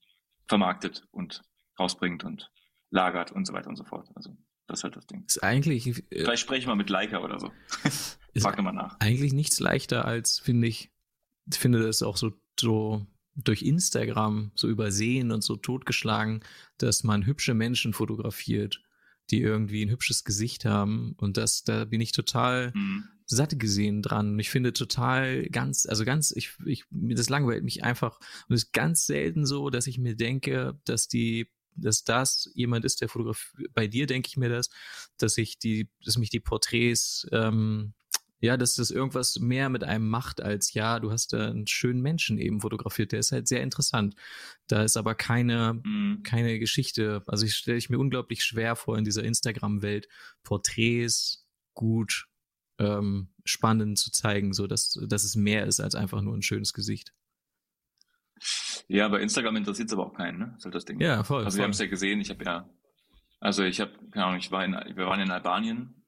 vermarktet und rausbringt und lagert und so weiter und so fort. Also das ist halt das Ding. Ist eigentlich. Äh, Vielleicht spreche ich mal mit Leica oder so. [laughs] Frag mal nach. Eigentlich nichts leichter als, finde ich, ich finde das auch so, so durch Instagram so übersehen und so totgeschlagen, dass man hübsche Menschen fotografiert, die irgendwie ein hübsches Gesicht haben. Und das, da bin ich total mhm. satt gesehen dran. Und ich finde total ganz, also ganz, ich, ich, das langweilt mich einfach. Und es ist ganz selten so, dass ich mir denke, dass die dass das jemand ist, der fotografiert. Bei dir denke ich mir das, dass ich die, dass mich die Porträts ähm, ja, dass das irgendwas mehr mit einem macht als, ja, du hast da einen schönen Menschen eben fotografiert, der ist halt sehr interessant. Da ist aber keine, mhm. keine Geschichte. Also ich stelle ich mir unglaublich schwer vor in dieser Instagram-Welt, Porträts gut ähm, spannend zu zeigen, so dass, dass es mehr ist als einfach nur ein schönes Gesicht. Ja, bei Instagram interessiert es aber auch keinen, ne? Das ist halt das Ding. Ja, voll. Also voll. wir haben es ja gesehen, ich habe ja Also ich habe, keine Ahnung, ich war in, wir waren in Albanien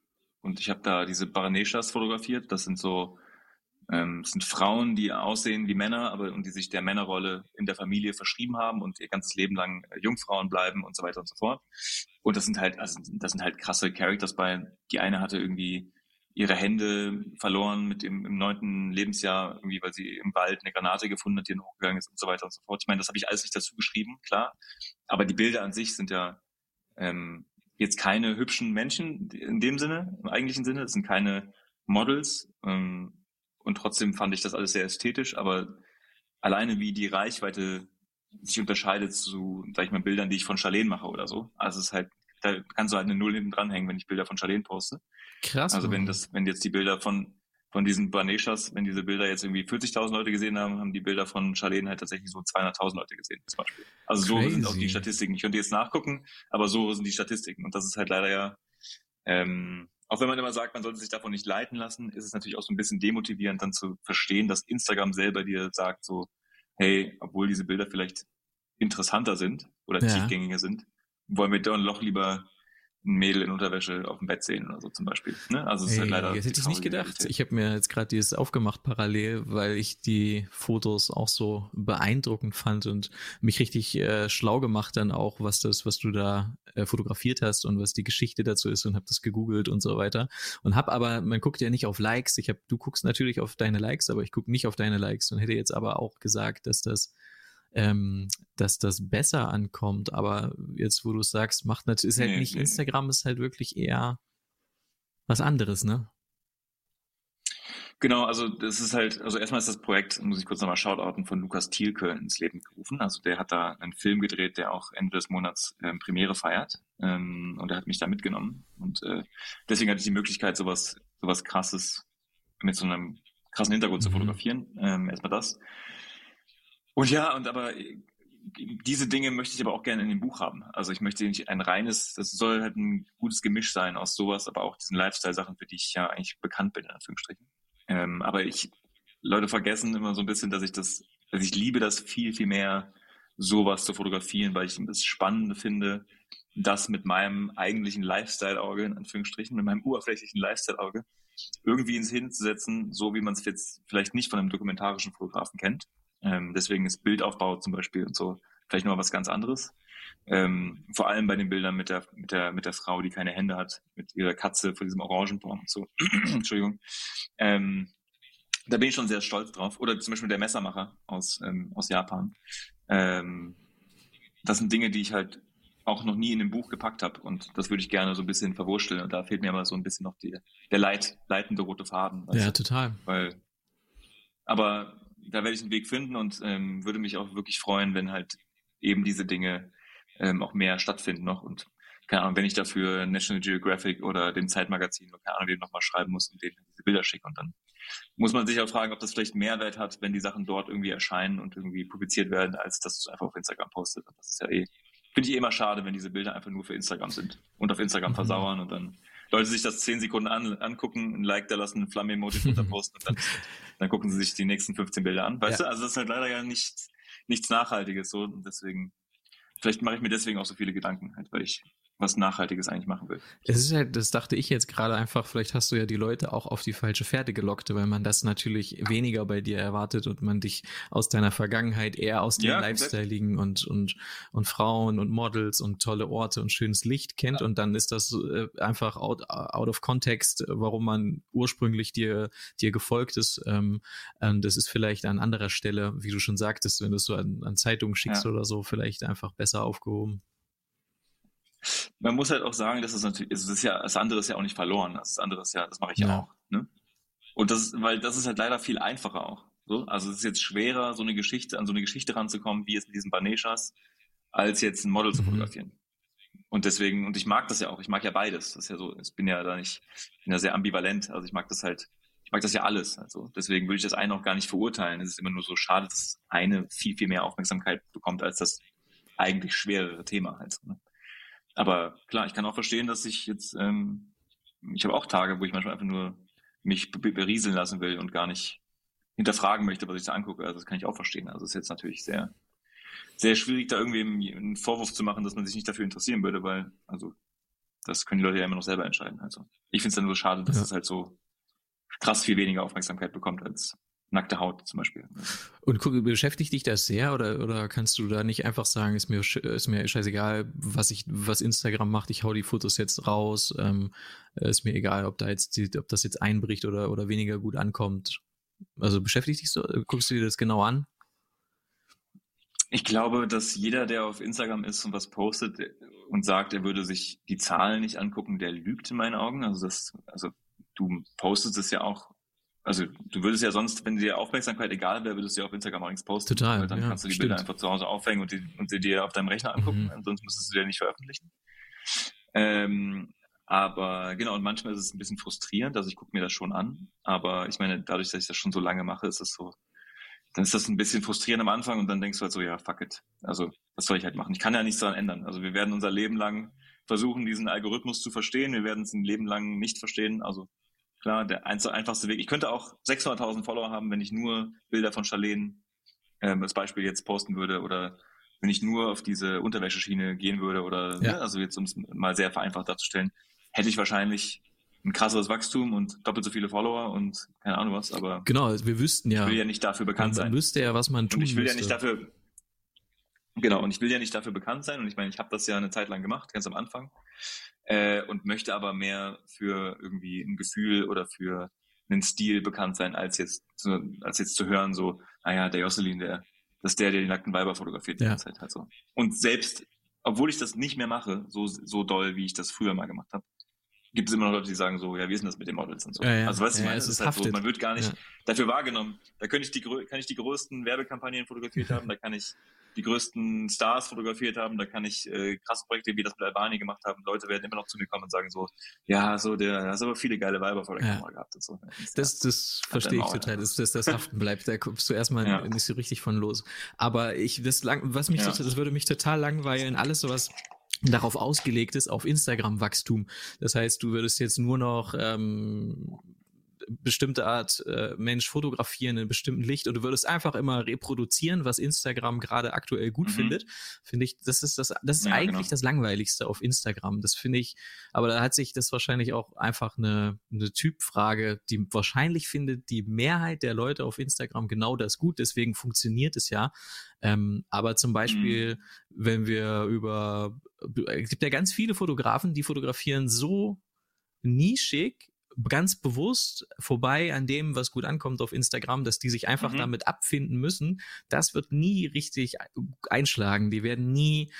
und ich habe da diese Baraneshas fotografiert. Das sind so, ähm, das sind Frauen, die aussehen wie Männer, aber und die sich der Männerrolle in der Familie verschrieben haben und ihr ganzes Leben lang Jungfrauen bleiben und so weiter und so fort. Und das sind halt, also das sind halt krasse Characters bei. Die eine hatte irgendwie ihre Hände verloren mit dem im neunten Lebensjahr, irgendwie, weil sie im Wald eine Granate gefunden hat, die hochgegangen ist und so weiter und so fort. Ich meine, das habe ich alles nicht dazu geschrieben, klar. Aber die Bilder an sich sind ja ähm, jetzt keine hübschen Menschen in dem Sinne, im eigentlichen Sinne. Es sind keine Models. Ähm, und trotzdem fand ich das alles sehr ästhetisch, aber alleine wie die Reichweite sich unterscheidet zu, sag ich mal, Bildern, die ich von Charlene mache oder so. Also es ist halt, da kannst du halt eine Null hinten dranhängen, wenn ich Bilder von Charlene poste. Krass. Also wenn das, wenn jetzt die Bilder von, von diesen Baneshas, wenn diese Bilder jetzt irgendwie 40.000 Leute gesehen haben, haben die Bilder von Charlene halt tatsächlich so 200.000 Leute gesehen, zum Beispiel. Also Crazy. so sind auch die Statistiken. Ich könnte jetzt nachgucken, aber so sind die Statistiken. Und das ist halt leider ja, ähm, auch wenn man immer sagt, man sollte sich davon nicht leiten lassen, ist es natürlich auch so ein bisschen demotivierend, dann zu verstehen, dass Instagram selber dir sagt so, hey, obwohl diese Bilder vielleicht interessanter sind oder ja. tiefgängiger sind, wollen wir dann doch lieber ein Mädel in Unterwäsche auf dem Bett sehen oder so zum Beispiel. Ne? Also es ist halt leider. Das hätte ich nicht gedacht. Realität. Ich habe mir jetzt gerade dieses aufgemacht parallel, weil ich die Fotos auch so beeindruckend fand und mich richtig äh, schlau gemacht dann auch, was das, was du da äh, fotografiert hast und was die Geschichte dazu ist und habe das gegoogelt und so weiter und habe aber, man guckt ja nicht auf Likes. Ich habe, du guckst natürlich auf deine Likes, aber ich gucke nicht auf deine Likes und hätte jetzt aber auch gesagt, dass das ähm, dass das besser ankommt. Aber jetzt, wo du sagst, macht natürlich, ist halt nee, nicht nee. Instagram, ist halt wirklich eher was anderes, ne? Genau, also das ist halt, also erstmal ist das Projekt, muss ich kurz nochmal shoutouten, von Lukas Thielke ins Leben gerufen. Also der hat da einen Film gedreht, der auch Ende des Monats ähm, Premiere feiert. Ähm, und er hat mich da mitgenommen. Und äh, deswegen hatte ich die Möglichkeit, sowas, sowas krasses mit so einem krassen Hintergrund mhm. zu fotografieren. Ähm, erstmal das. Und ja, und aber äh, diese Dinge möchte ich aber auch gerne in dem Buch haben. Also ich möchte nicht ein reines, das soll halt ein gutes Gemisch sein aus sowas, aber auch diesen Lifestyle-Sachen, für die ich ja eigentlich bekannt bin, in Anführungsstrichen. Ähm, aber ich, Leute vergessen immer so ein bisschen, dass ich das, dass ich liebe das viel, viel mehr, sowas zu fotografieren, weil ich das Spannende finde, das mit meinem eigentlichen Lifestyle-Auge, in Anführungsstrichen, mit meinem oberflächlichen Lifestyle-Auge, irgendwie ins Hinzusetzen, so wie man es jetzt vielleicht nicht von einem dokumentarischen Fotografen kennt. Ähm, deswegen ist Bildaufbau zum Beispiel und so vielleicht noch was ganz anderes. Ähm, vor allem bei den Bildern mit der, mit der, mit der Frau, die keine Hände hat, mit ihrer Katze vor diesem Orangenbaum und so. [clears throat] Entschuldigung. Ähm, da bin ich schon sehr stolz drauf. Oder zum Beispiel der Messermacher aus, ähm, aus Japan. Ähm, das sind Dinge, die ich halt auch noch nie in dem Buch gepackt habe und das würde ich gerne so ein bisschen verwursteln und da fehlt mir aber so ein bisschen noch die, der leit, leitende rote Faden. Ja, du? total. Weil, aber da werde ich einen Weg finden und ähm, würde mich auch wirklich freuen, wenn halt eben diese Dinge ähm, auch mehr stattfinden noch. Und keine Ahnung, wenn ich dafür National Geographic oder dem Zeitmagazin oder keine Ahnung, den nochmal schreiben muss und denen diese Bilder schicke. Und dann muss man sich auch fragen, ob das vielleicht Mehrwert hat, wenn die Sachen dort irgendwie erscheinen und irgendwie publiziert werden, als dass du es einfach auf Instagram postet. Und das ist ja eh, finde ich eh immer schade, wenn diese Bilder einfach nur für Instagram sind und auf Instagram mhm. versauern und dann Leute sich das zehn Sekunden an, angucken, ein Like da lassen, ein Flamme-Emoji [laughs] drunter posten und dann, dann gucken sie sich die nächsten 15 Bilder an. Weißt ja. du? Also das ist halt leider ja nicht, nichts Nachhaltiges so und deswegen, vielleicht mache ich mir deswegen auch so viele Gedanken, halt, weil ich was Nachhaltiges eigentlich machen will. Es ist halt, das dachte ich jetzt gerade einfach, vielleicht hast du ja die Leute auch auf die falsche Fährte gelockt, weil man das natürlich weniger bei dir erwartet und man dich aus deiner Vergangenheit eher aus dem ja, Lifestyling und, und, und Frauen und Models und tolle Orte und schönes Licht kennt ja. und dann ist das äh, einfach out, out of context, warum man ursprünglich dir, dir gefolgt ist. Ähm, das ist vielleicht an anderer Stelle, wie du schon sagtest, wenn du es so an, an Zeitungen schickst ja. oder so, vielleicht einfach besser aufgehoben. Man muss halt auch sagen, dass es natürlich, das ist ja, das andere ist ja auch nicht verloren. Das andere ist ja, das mache ich ja, ja auch. Ne? Und das, weil das ist halt leider viel einfacher auch. So? Also es ist jetzt schwerer, so eine Geschichte, an so eine Geschichte ranzukommen, wie jetzt mit diesen Baneshas, als jetzt ein Model zu mhm. fotografieren. Und deswegen, und ich mag das ja auch, ich mag ja beides. Das ist ja so, ich bin ja da nicht, ich bin ja sehr ambivalent. Also ich mag das halt, ich mag das ja alles. Also deswegen würde ich das eine auch gar nicht verurteilen. Es ist immer nur so schade, dass eine viel, viel mehr Aufmerksamkeit bekommt als das eigentlich schwerere Thema halt. Ne? Aber klar, ich kann auch verstehen, dass ich jetzt, ähm, ich habe auch Tage, wo ich manchmal einfach nur mich berieseln lassen will und gar nicht hinterfragen möchte, was ich da angucke. Also das kann ich auch verstehen. Also es ist jetzt natürlich sehr, sehr schwierig, da irgendwie einen Vorwurf zu machen, dass man sich nicht dafür interessieren würde, weil, also das können die Leute ja immer noch selber entscheiden. Also ich finde es dann nur schade, dass Ja. es halt so krass viel weniger Aufmerksamkeit bekommt als nackte Haut zum Beispiel. Und guck, beschäftigt dich das sehr oder, oder kannst du da nicht einfach sagen, ist mir, ist mir scheißegal, was ich, was Instagram macht, ich hau die Fotos jetzt raus, ähm, ist mir egal, ob da jetzt, ob das jetzt einbricht oder, oder weniger gut ankommt. Also beschäftigt dich so, guckst du dir das genau an? Ich glaube, dass jeder, der auf Instagram ist und was postet und sagt, er würde sich die Zahlen nicht angucken, der lügt in meinen Augen. Also das, also du postest es ja auch, also du würdest ja sonst, wenn dir Aufmerksamkeit egal wäre, würdest du ja auf Instagram auch nichts posten. Total, Weil dann ja, kannst du die stimmt. Bilder einfach zu Hause aufhängen und, die, und sie dir auf deinem Rechner angucken, Mhm. sonst müsstest du die ja nicht veröffentlichen. Ähm, aber genau, und manchmal ist es ein bisschen frustrierend, also ich gucke mir das schon an, aber ich meine, dadurch, dass ich das schon so lange mache, ist es so, dann ist das ein bisschen frustrierend am Anfang und dann denkst du halt so, ja, fuck it. Also, was soll ich halt machen? Ich kann ja nichts daran ändern. Also, wir werden unser Leben lang versuchen, diesen Algorithmus zu verstehen. Wir werden es ein Leben lang nicht verstehen. Also, klar, der einfachste Weg. Ich könnte auch 600.000 Follower haben, wenn ich nur Bilder von Charlene ähm, als Beispiel jetzt posten würde oder wenn ich nur auf diese Unterwäscheschiene gehen würde oder, Ja. ne, also jetzt, um es mal sehr vereinfacht darzustellen, hätte ich wahrscheinlich ein krasseres Wachstum und doppelt so viele Follower und keine Ahnung was, aber Genau, wir wüssten ja, ich will ja nicht dafür bekannt man sein. wüsste ja, was man tun Und ich will ja müsste. nicht dafür, genau, und ich will ja nicht dafür bekannt sein. Und ich meine, ich habe das ja eine Zeit lang gemacht, ganz am Anfang, äh, und möchte aber mehr für irgendwie ein Gefühl oder für einen Stil bekannt sein, als jetzt zu, als jetzt zu hören, so, naja, der Jocelyn, der, das ist der, der die nackten Weiber fotografiert die Ja. ganze Zeit halt so. Und selbst, obwohl ich das nicht mehr mache, so, so doll, wie ich das früher mal gemacht habe, gibt es immer noch Leute, die sagen so, ja, wie ist denn das mit den Models und so. Ja, ja. Also weißt du, ich Ja, meine, es ist ist halt so, man wird gar nicht dafür wahrgenommen. Da könnte ich die, kann ich die größten Werbekampagnen fotografiert haben, da kann ich die größten Stars fotografiert haben, da kann ich äh, krasse Projekte wie das mit Albani gemacht haben. Leute werden immer noch zu mir kommen und sagen so, ja, so der, hast aber viele geile Weiber vor der. Kamera gehabt und so. Das, das verstehe er ich total, dass das, das haften bleibt. Da kommst du erstmal nicht so richtig von los. Aber ich, das lang, was mich, total, das würde mich total langweilen, alles sowas darauf ausgelegt ist, auf Instagram-Wachstum. Das heißt, du würdest jetzt nur noch ähm, bestimmte Art äh, Mensch fotografieren in einem bestimmten Licht und du würdest einfach immer reproduzieren, was Instagram gerade aktuell gut Mhm. findet, finde ich, das ist das, das ist Ja, eigentlich genau. das Langweiligste auf Instagram. Das finde ich, aber da hat sich das wahrscheinlich auch einfach eine, eine Typfrage, die wahrscheinlich findet die Mehrheit der Leute auf Instagram genau das gut, deswegen funktioniert es ja. Ähm, aber zum Beispiel, wenn wir über, es gibt ja ganz viele Fotografen, die fotografieren so nischig, ganz bewusst vorbei an dem, was gut ankommt auf Instagram, dass die sich einfach Mhm. damit abfinden müssen. Das wird nie richtig einschlagen. Die werden nie,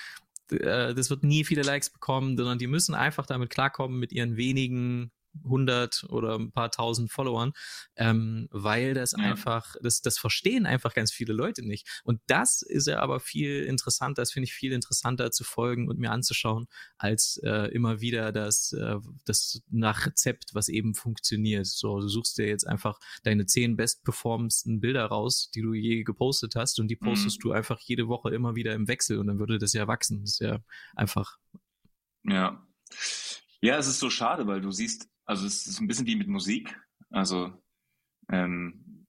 äh, das wird nie viele Likes bekommen, sondern die müssen einfach damit klarkommen mit ihren wenigen 100 oder ein paar tausend Followern, ähm, weil das Ja. einfach, das, das verstehen einfach ganz viele Leute nicht. Und das ist ja aber viel interessanter, das finde ich viel interessanter zu folgen und mir anzuschauen, als äh, immer wieder das, äh, das nach Rezept, was eben funktioniert. So, du suchst dir jetzt einfach deine zehn bestperformendsten Bilder raus, die du je gepostet hast und die Mhm. postest du einfach jede Woche immer wieder im Wechsel und dann würde das ja wachsen. Das ist ja einfach, Ja. Ja, es ist so schade, weil du siehst, also es ist ein bisschen wie mit Musik. Also, ähm,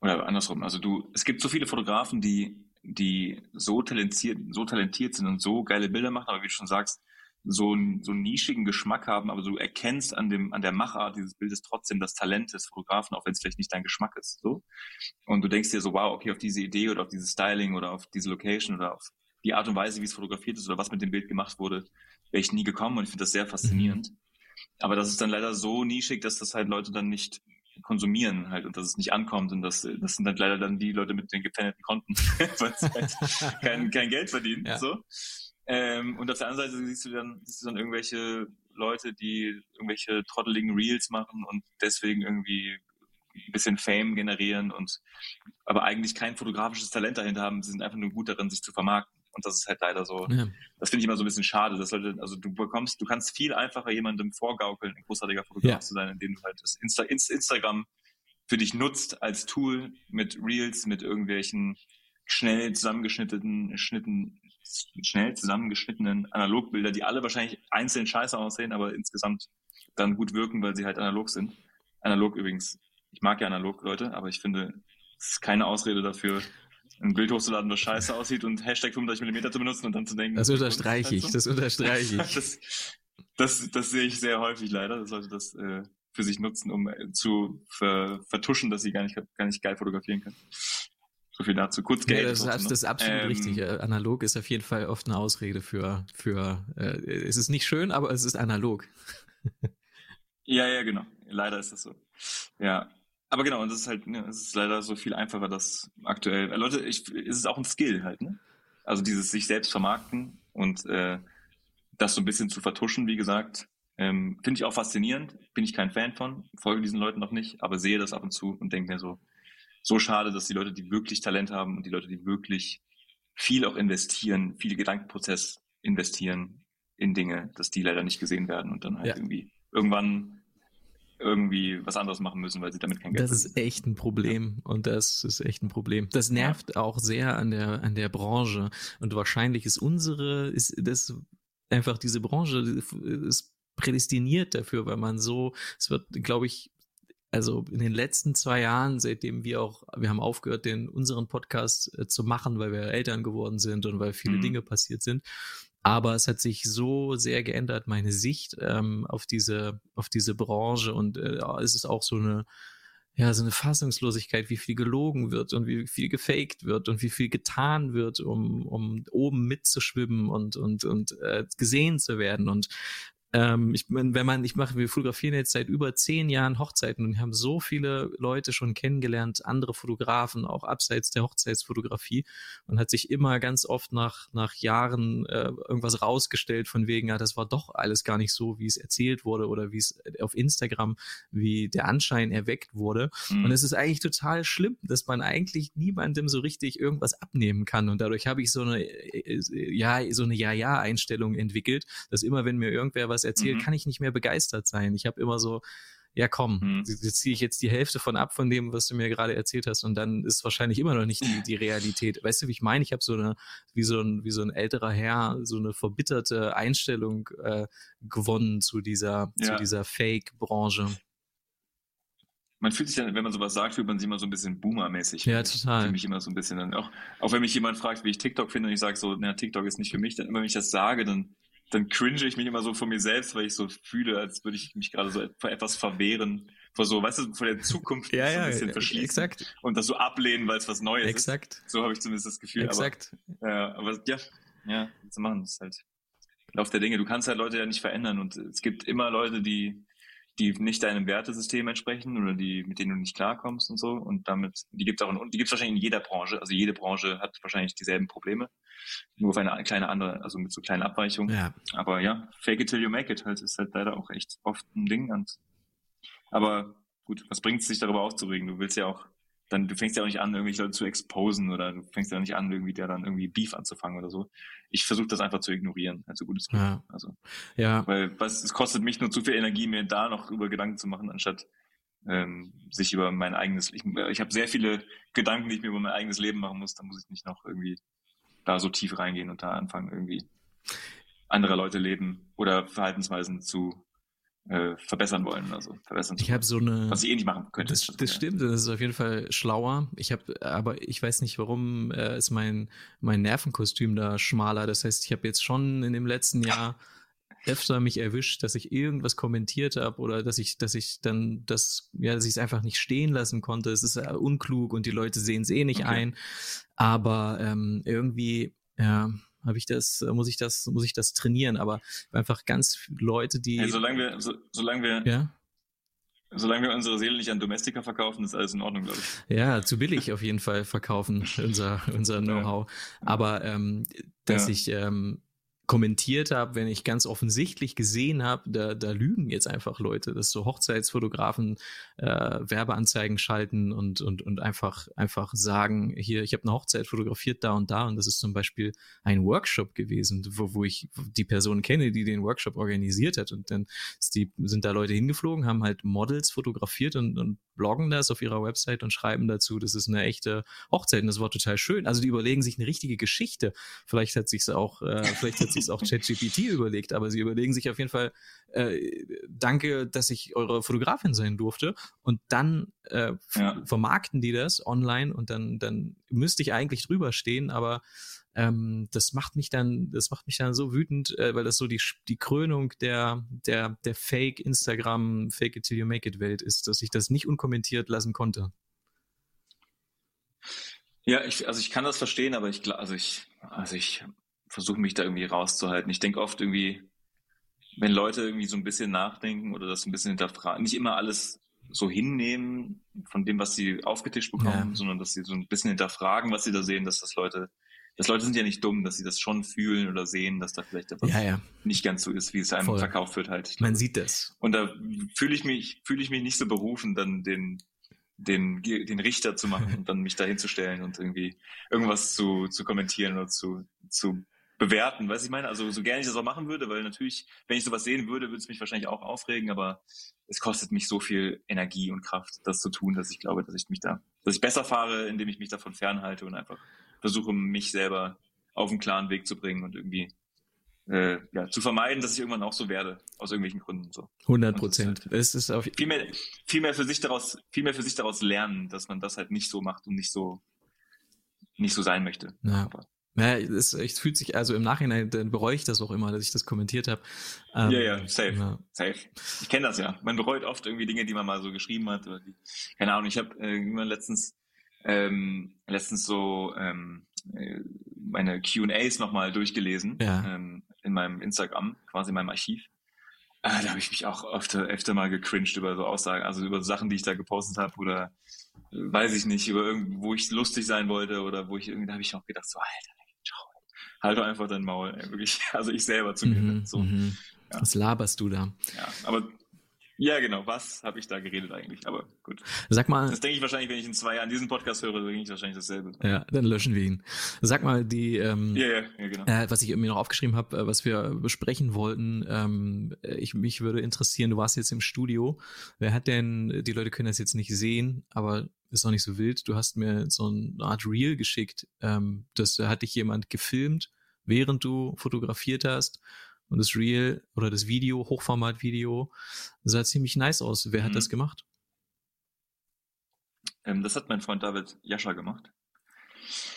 oder andersrum. Also du, es gibt so viele Fotografen, die, die so talentiert, so talentiert sind und so geile Bilder machen, aber wie du schon sagst, so einen, so einen nischigen Geschmack haben, aber du erkennst an dem, an der Machart dieses Bildes trotzdem das Talent des Fotografen, auch wenn es vielleicht nicht dein Geschmack ist, so. Und du denkst dir so, wow, okay, auf diese Idee oder auf dieses Styling oder auf diese Location oder auf die Art und Weise, wie es fotografiert ist oder was mit dem Bild gemacht wurde, wäre ich nie gekommen und ich finde das sehr faszinierend. Aber das ist dann leider so nischig, dass das halt Leute dann nicht konsumieren halt und dass es nicht ankommt und das, das sind dann leider dann die Leute mit den gepfändeten Konten, [laughs] weil sie halt kein, kein Geld verdienen. Ja. So. Ähm, und auf der anderen Seite siehst du dann, siehst du dann irgendwelche Leute, die irgendwelche trotteligen Reels machen und deswegen irgendwie ein bisschen Fame generieren und aber eigentlich kein fotografisches Talent dahinter haben, sie sind einfach nur gut darin, sich zu vermarkten. Und das ist halt leider so, ja. das finde ich immer so ein bisschen schade, dass Leute, also du bekommst, du kannst viel einfacher jemandem vorgaukeln, ein großartiger Fotograf Ja. zu sein, indem du halt das Insta, Inst- Instagram für dich nutzt als Tool mit Reels, mit irgendwelchen schnell zusammengeschnittenen, Schnitten, schnell zusammengeschnittenen Analogbilder, die alle wahrscheinlich einzeln scheiße aussehen, aber insgesamt dann gut wirken, weil sie halt analog sind. Analog übrigens. Ich mag ja analog Leute, aber ich finde, es ist keine Ausrede dafür, ein Bild hochzuladen, was scheiße aussieht und Hashtag 35 mm zu benutzen und dann zu denken, Das unterstreiche ich, das unterstreiche ich. [laughs] das, das, das sehe ich sehr häufig leider. Das sollte das äh, für sich nutzen, um äh, zu ver vertuschen, dass sie gar nicht, gar nicht geil fotografieren können. So viel dazu. Kurz Geld. Ja, das, ist, das ist absolut ähm, richtig. Äh, analog ist auf jeden Fall oft eine Ausrede für, für äh, es ist nicht schön, aber es ist analog. [laughs] ja, ja, genau. Leider ist das so. Ja. Aber genau, und das ist halt, ne, es ist leider so viel einfacher, dass aktuell, äh, Leute, ich, es ist auch ein Skill halt, ne? Also dieses sich selbst vermarkten und äh, das so ein bisschen zu vertuschen, wie gesagt, ähm, finde ich auch faszinierend. Bin ich kein Fan von, folge diesen Leuten noch nicht, aber sehe das ab und zu und denke mir so, so schade, dass die Leute, die wirklich Talent haben und die Leute, die wirklich viel auch investieren, viel Gedankenprozess investieren in Dinge, dass die leider nicht gesehen werden und dann halt ja. irgendwie irgendwann irgendwie was anderes machen müssen, weil sie damit kein Geld haben. Das ist echt ein Problem ja. und das ist echt ein Problem. Das nervt ja. auch sehr an der an der Branche und wahrscheinlich ist unsere ist das einfach diese Branche ist prädestiniert dafür, weil man so es wird glaube ich also in den letzten zwei Jahren, seitdem wir auch, wir haben aufgehört, den unseren Podcast äh, zu machen, weil wir Eltern geworden sind und weil viele mhm. Dinge passiert sind. Aber es hat sich so sehr geändert, meine Sicht ähm, auf diese, auf diese Branche. Und äh, es ist auch so eine, ja, so eine Fassungslosigkeit, wie viel gelogen wird und wie viel gefaked wird und wie viel getan wird, um, um oben mitzuschwimmen und, und, und äh, gesehen zu werden. Und ähm, ich meine, wenn man, ich mache, wir fotografieren jetzt seit über zehn Jahren Hochzeiten und haben so viele Leute schon kennengelernt, andere Fotografen, auch abseits der Hochzeitsfotografie und hat sich immer ganz oft nach, nach Jahren äh, irgendwas rausgestellt von wegen, ja, das war doch alles gar nicht so, wie es erzählt wurde oder wie es auf Instagram, wie der Anschein erweckt wurde. Mhm. Und es ist eigentlich total schlimm, dass man eigentlich niemandem so richtig irgendwas abnehmen kann. Und dadurch habe ich so eine, äh, ja, so eine Ja-Ja-Einstellung entwickelt, dass immer, wenn mir irgendwer was was erzählt, mhm. kann ich nicht mehr begeistert sein. Ich habe immer so, ja komm, mhm. ziehe ich jetzt die Hälfte von ab von dem, was du mir gerade erzählt hast und dann ist wahrscheinlich immer noch nicht die, die Realität. [laughs] Weißt du, wie ich meine? Ich habe so eine, wie so ein, wie so ein älterer Herr, so eine verbitterte Einstellung äh, gewonnen zu dieser, ja. zu dieser Fake-Branche. Man fühlt sich dann, wenn man sowas sagt, fühlt man sich immer so ein bisschen Boomer-mäßig. Ja, total. Für mich immer so ein bisschen dann auch, auch wenn mich jemand fragt, wie ich TikTok finde und ich sage so, na, TikTok ist nicht für mich, dann immer wenn ich das sage, dann dann cringe ich mich immer so von mir selbst, weil ich so fühle, als würde ich mich gerade so vor etwas verwehren, vor so, weißt du, vor der Zukunft [laughs] ja, so ein bisschen verschließen exakt. und das so ablehnen, weil es was Neues exakt. ist. So habe ich zumindest das Gefühl. Exakt. Aber, äh, aber ja, ja, zu machen, das ist halt Lauf der Dinge. Du kannst halt Leute ja nicht verändern und es gibt immer Leute, die die nicht deinem Wertesystem entsprechen oder die, mit denen du nicht klarkommst und so. Und damit, die gibt es auch in, die gibt's wahrscheinlich in jeder Branche. Also jede Branche hat wahrscheinlich dieselben Probleme. Nur auf eine kleine andere, also mit so kleinen Abweichungen. Ja. Aber ja, fake it till you make it halt ist halt leider auch echt oft ein Ding. Und, aber gut, was bringt es sich darüber aufzuregen? Du willst ja auch dann, du fängst ja auch nicht an, irgendwelche Leute zu exposen oder du fängst ja auch nicht an, irgendwie der dann irgendwie Beef anzufangen oder so. Ich versuche das einfach zu ignorieren, also gut es geht. Ja. Also, ja. Weil was, es kostet mich nur zu viel Energie, mir da noch über Gedanken zu machen, anstatt ähm, sich über mein eigenes, ich, ich habe sehr viele Gedanken, die ich mir über mein eigenes Leben machen muss, da muss ich nicht noch irgendwie da so tief reingehen und da anfangen, irgendwie andere Leute leben oder Verhaltensweisen zu äh, verbessern wollen, also verbessern. Ich habe so eine, was ich eh nicht machen könnte. Das, das stimmt, das ist auf jeden Fall schlauer. Ich habe, aber ich weiß nicht, warum äh, ist mein mein Nervenkostüm da schmaler. Das heißt, ich habe jetzt schon in dem letzten Jahr öfter mich erwischt, dass ich irgendwas kommentiert habe oder dass ich, dass ich dann das, ja, dass ich es einfach nicht stehen lassen konnte. Es ist äh, unklug und die Leute sehen es eh nicht okay. ein. Aber ähm, irgendwie, ja, habe ich das, muss ich das, muss ich das trainieren. Aber einfach ganz Leute, die. Hey, solange wir, so, solange wir, ja? Solange wir unsere Seele nicht an Domestika verkaufen, ist alles in Ordnung, glaube ich. Ja, zu billig auf jeden Fall verkaufen, unser, unser [laughs] Know-how. Aber ähm, dass ja. ich ähm, kommentiert habe, wenn ich ganz offensichtlich gesehen habe, da, da lügen jetzt einfach Leute, dass so Hochzeitsfotografen äh, Werbeanzeigen schalten und, und, und einfach, einfach sagen, hier, ich habe eine Hochzeit fotografiert da und da. Und das ist zum Beispiel ein Workshop gewesen, wo, wo ich die Person kenne, die den Workshop organisiert hat. Und dann die, sind da Leute hingeflogen, haben halt Models fotografiert und, und bloggen das auf ihrer Website und schreiben dazu, das ist eine echte Hochzeit und das war total schön. Also die überlegen sich eine richtige Geschichte. Vielleicht hat sich's auch, äh, vielleicht hat sich's auch [laughs] ChatGPT überlegt, aber sie überlegen sich auf jeden Fall, äh, danke, dass ich eure Fotografin sein durfte. Und dann äh, ja. vermarkten die das online und dann, dann müsste ich eigentlich drüber stehen, aber ähm, das macht mich dann, das macht mich dann so wütend, äh, weil das so die, die Krönung der, der, der Fake Instagram, Fake it till you make it Welt ist, dass ich das nicht unkommentiert lassen konnte. Ja, ich, also ich kann das verstehen, aber ich, also ich, also ich versuche mich da irgendwie rauszuhalten. Ich denke oft irgendwie, wenn Leute irgendwie so ein bisschen nachdenken oder das ein bisschen hinterfragen, nicht immer alles so hinnehmen von dem, was sie aufgetischt bekommen, ja. sondern dass sie so ein bisschen hinterfragen, was sie da sehen, dass das Leute, dass Leute sind ja nicht dumm, dass sie das schon fühlen oder sehen, dass da vielleicht etwas ja, ja. nicht ganz so ist, wie es einem Voll. verkauft wird halt. Man sieht das. Und da fühle ich mich, fühle ich mich nicht so berufen, dann den, den, den Richter zu machen und dann mich da hinzustellen und irgendwie irgendwas zu, zu kommentieren oder zu, zu bewerten, was ich meine? Also so gerne ich das auch machen würde, weil natürlich, wenn ich sowas sehen würde, würde es mich wahrscheinlich auch aufregen, aber es kostet mich so viel Energie und Kraft, das zu tun, dass ich glaube, dass ich mich da, dass ich besser fahre, indem ich mich davon fernhalte und einfach versuche, mich selber auf einen klaren Weg zu bringen und irgendwie äh, ja, zu vermeiden, dass ich irgendwann auch so werde, aus irgendwelchen Gründen so. 100 Prozent. Halt es ist auf viel mehr, viel mehr für sich daraus, viel mehr für sich daraus lernen, dass man das halt nicht so macht und nicht so, nicht so sein möchte. Ja. Ja, es, es fühlt sich, also im Nachhinein dann bereue ich das auch immer, dass ich das kommentiert habe. Ähm, ja, ja, safe. Ja. Safe. Ich kenne das ja. Man bereut oft irgendwie Dinge, die man mal so geschrieben hat. Oder die, keine Ahnung, ich habe äh, letztens, ähm, letztens so ähm, äh, meine QAs nochmal durchgelesen ja. ähm, in meinem Instagram, quasi in meinem Archiv. Äh, da habe ich mich auch öfter, öfter mal gecringed über so Aussagen, also über Sachen, die ich da gepostet habe oder äh, weiß ich nicht, über irgendwo, wo ich lustig sein wollte oder wo ich irgendwie, da habe ich auch gedacht, so, Alter, halt doch einfach dein Maul, ey, wirklich. [laughs] Also ich selber zumindest. Mhm, so. Mhm. Ja. Was laberst du da? Ja, aber ja, genau. Was habe ich da geredet eigentlich? Aber gut. Sag mal. Das denke ich wahrscheinlich, wenn ich in zwei Jahren diesen Podcast höre, denke ich wahrscheinlich dasselbe. Ja, dann löschen wir ihn. Sag mal, die, ähm, ja, ja, ja, genau. Äh, was ich irgendwie noch aufgeschrieben habe, äh, was wir besprechen wollten, ähm, ich, mich würde interessieren, du warst jetzt im Studio. Wer hat denn, die Leute können das jetzt nicht sehen, aber ist auch nicht so wild. Du hast mir so eine Art Reel geschickt. Ähm, das hat dich jemand gefilmt, während du fotografiert hast. Und das Reel oder das Video, Hochformat-Video, sah ziemlich nice aus. Wer hat mhm. das gemacht? Ähm, das hat mein Freund David Jascha gemacht.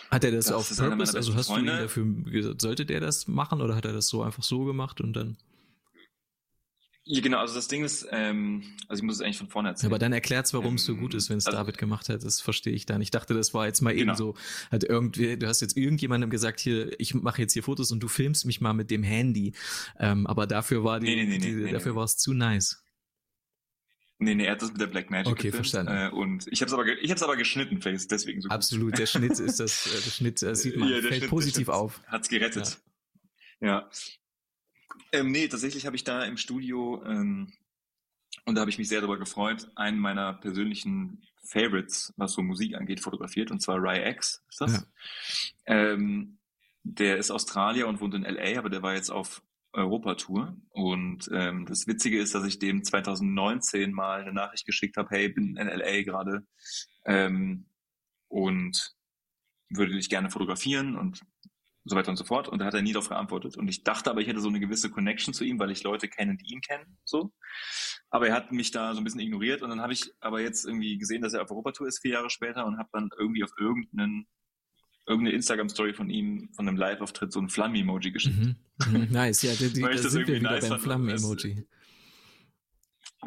Hat er das, das auf Purpose? Also hast Freunde. du ihn dafür gesagt, sollte der das machen oder hat er das so einfach so gemacht und dann? Ja, genau, also das Ding ist, ähm, also ich muss es eigentlich von vorne erzählen. aber dann erklärt's, warum ähm, es so gut ist, wenn es also, David gemacht hat. Das verstehe ich dann. Ich dachte, das war jetzt mal genau. eben so, hat irgendwie, du hast jetzt irgendjemandem gesagt, hier, ich mache jetzt hier Fotos und du filmst mich mal mit dem Handy. Ähm, aber dafür war die, nee, nee, nee, die dafür war es zu nice. Nee, nee, er hat das mit der Black Magic Okay, gefilmt, verstanden. Äh, und ich habe es aber, ich hab's aber geschnitten, Face, deswegen so gut. Absolut, der Schnitt [laughs] ist das, äh, der Schnitt äh, sieht man, ja, fällt Schnitt, positiv auf. Hat's gerettet. Ja. ja. Ähm, nee, tatsächlich habe ich da im Studio ähm, und da habe ich mich sehr darüber gefreut, einen meiner persönlichen Favorites, was so Musik angeht, fotografiert, und zwar Ry X ist das. Ja. Ähm, der ist Australier und wohnt in LA, aber der war jetzt auf Europatour. Und ähm, das Witzige ist, dass ich dem 2019 mal eine Nachricht geschickt habe, hey, bin in LA gerade ähm, und würde dich gerne fotografieren und so weiter und so fort. Und da hat er nie darauf geantwortet. Und ich dachte aber, ich hätte so eine gewisse Connection zu ihm, weil ich Leute kenne, die ihn kennen. So. Aber er hat mich da so ein bisschen ignoriert. Und dann habe ich aber jetzt irgendwie gesehen, dass er auf Europatour ist, vier Jahre später, und habe dann irgendwie auf irgendeinen irgendeine Instagram-Story von ihm, von einem Live-Auftritt, so ein Flammen-Emoji geschickt. Mhm. Mhm. Nice, ja, die, die, [laughs] da sind wir wieder nice beim Flammen-Emoji.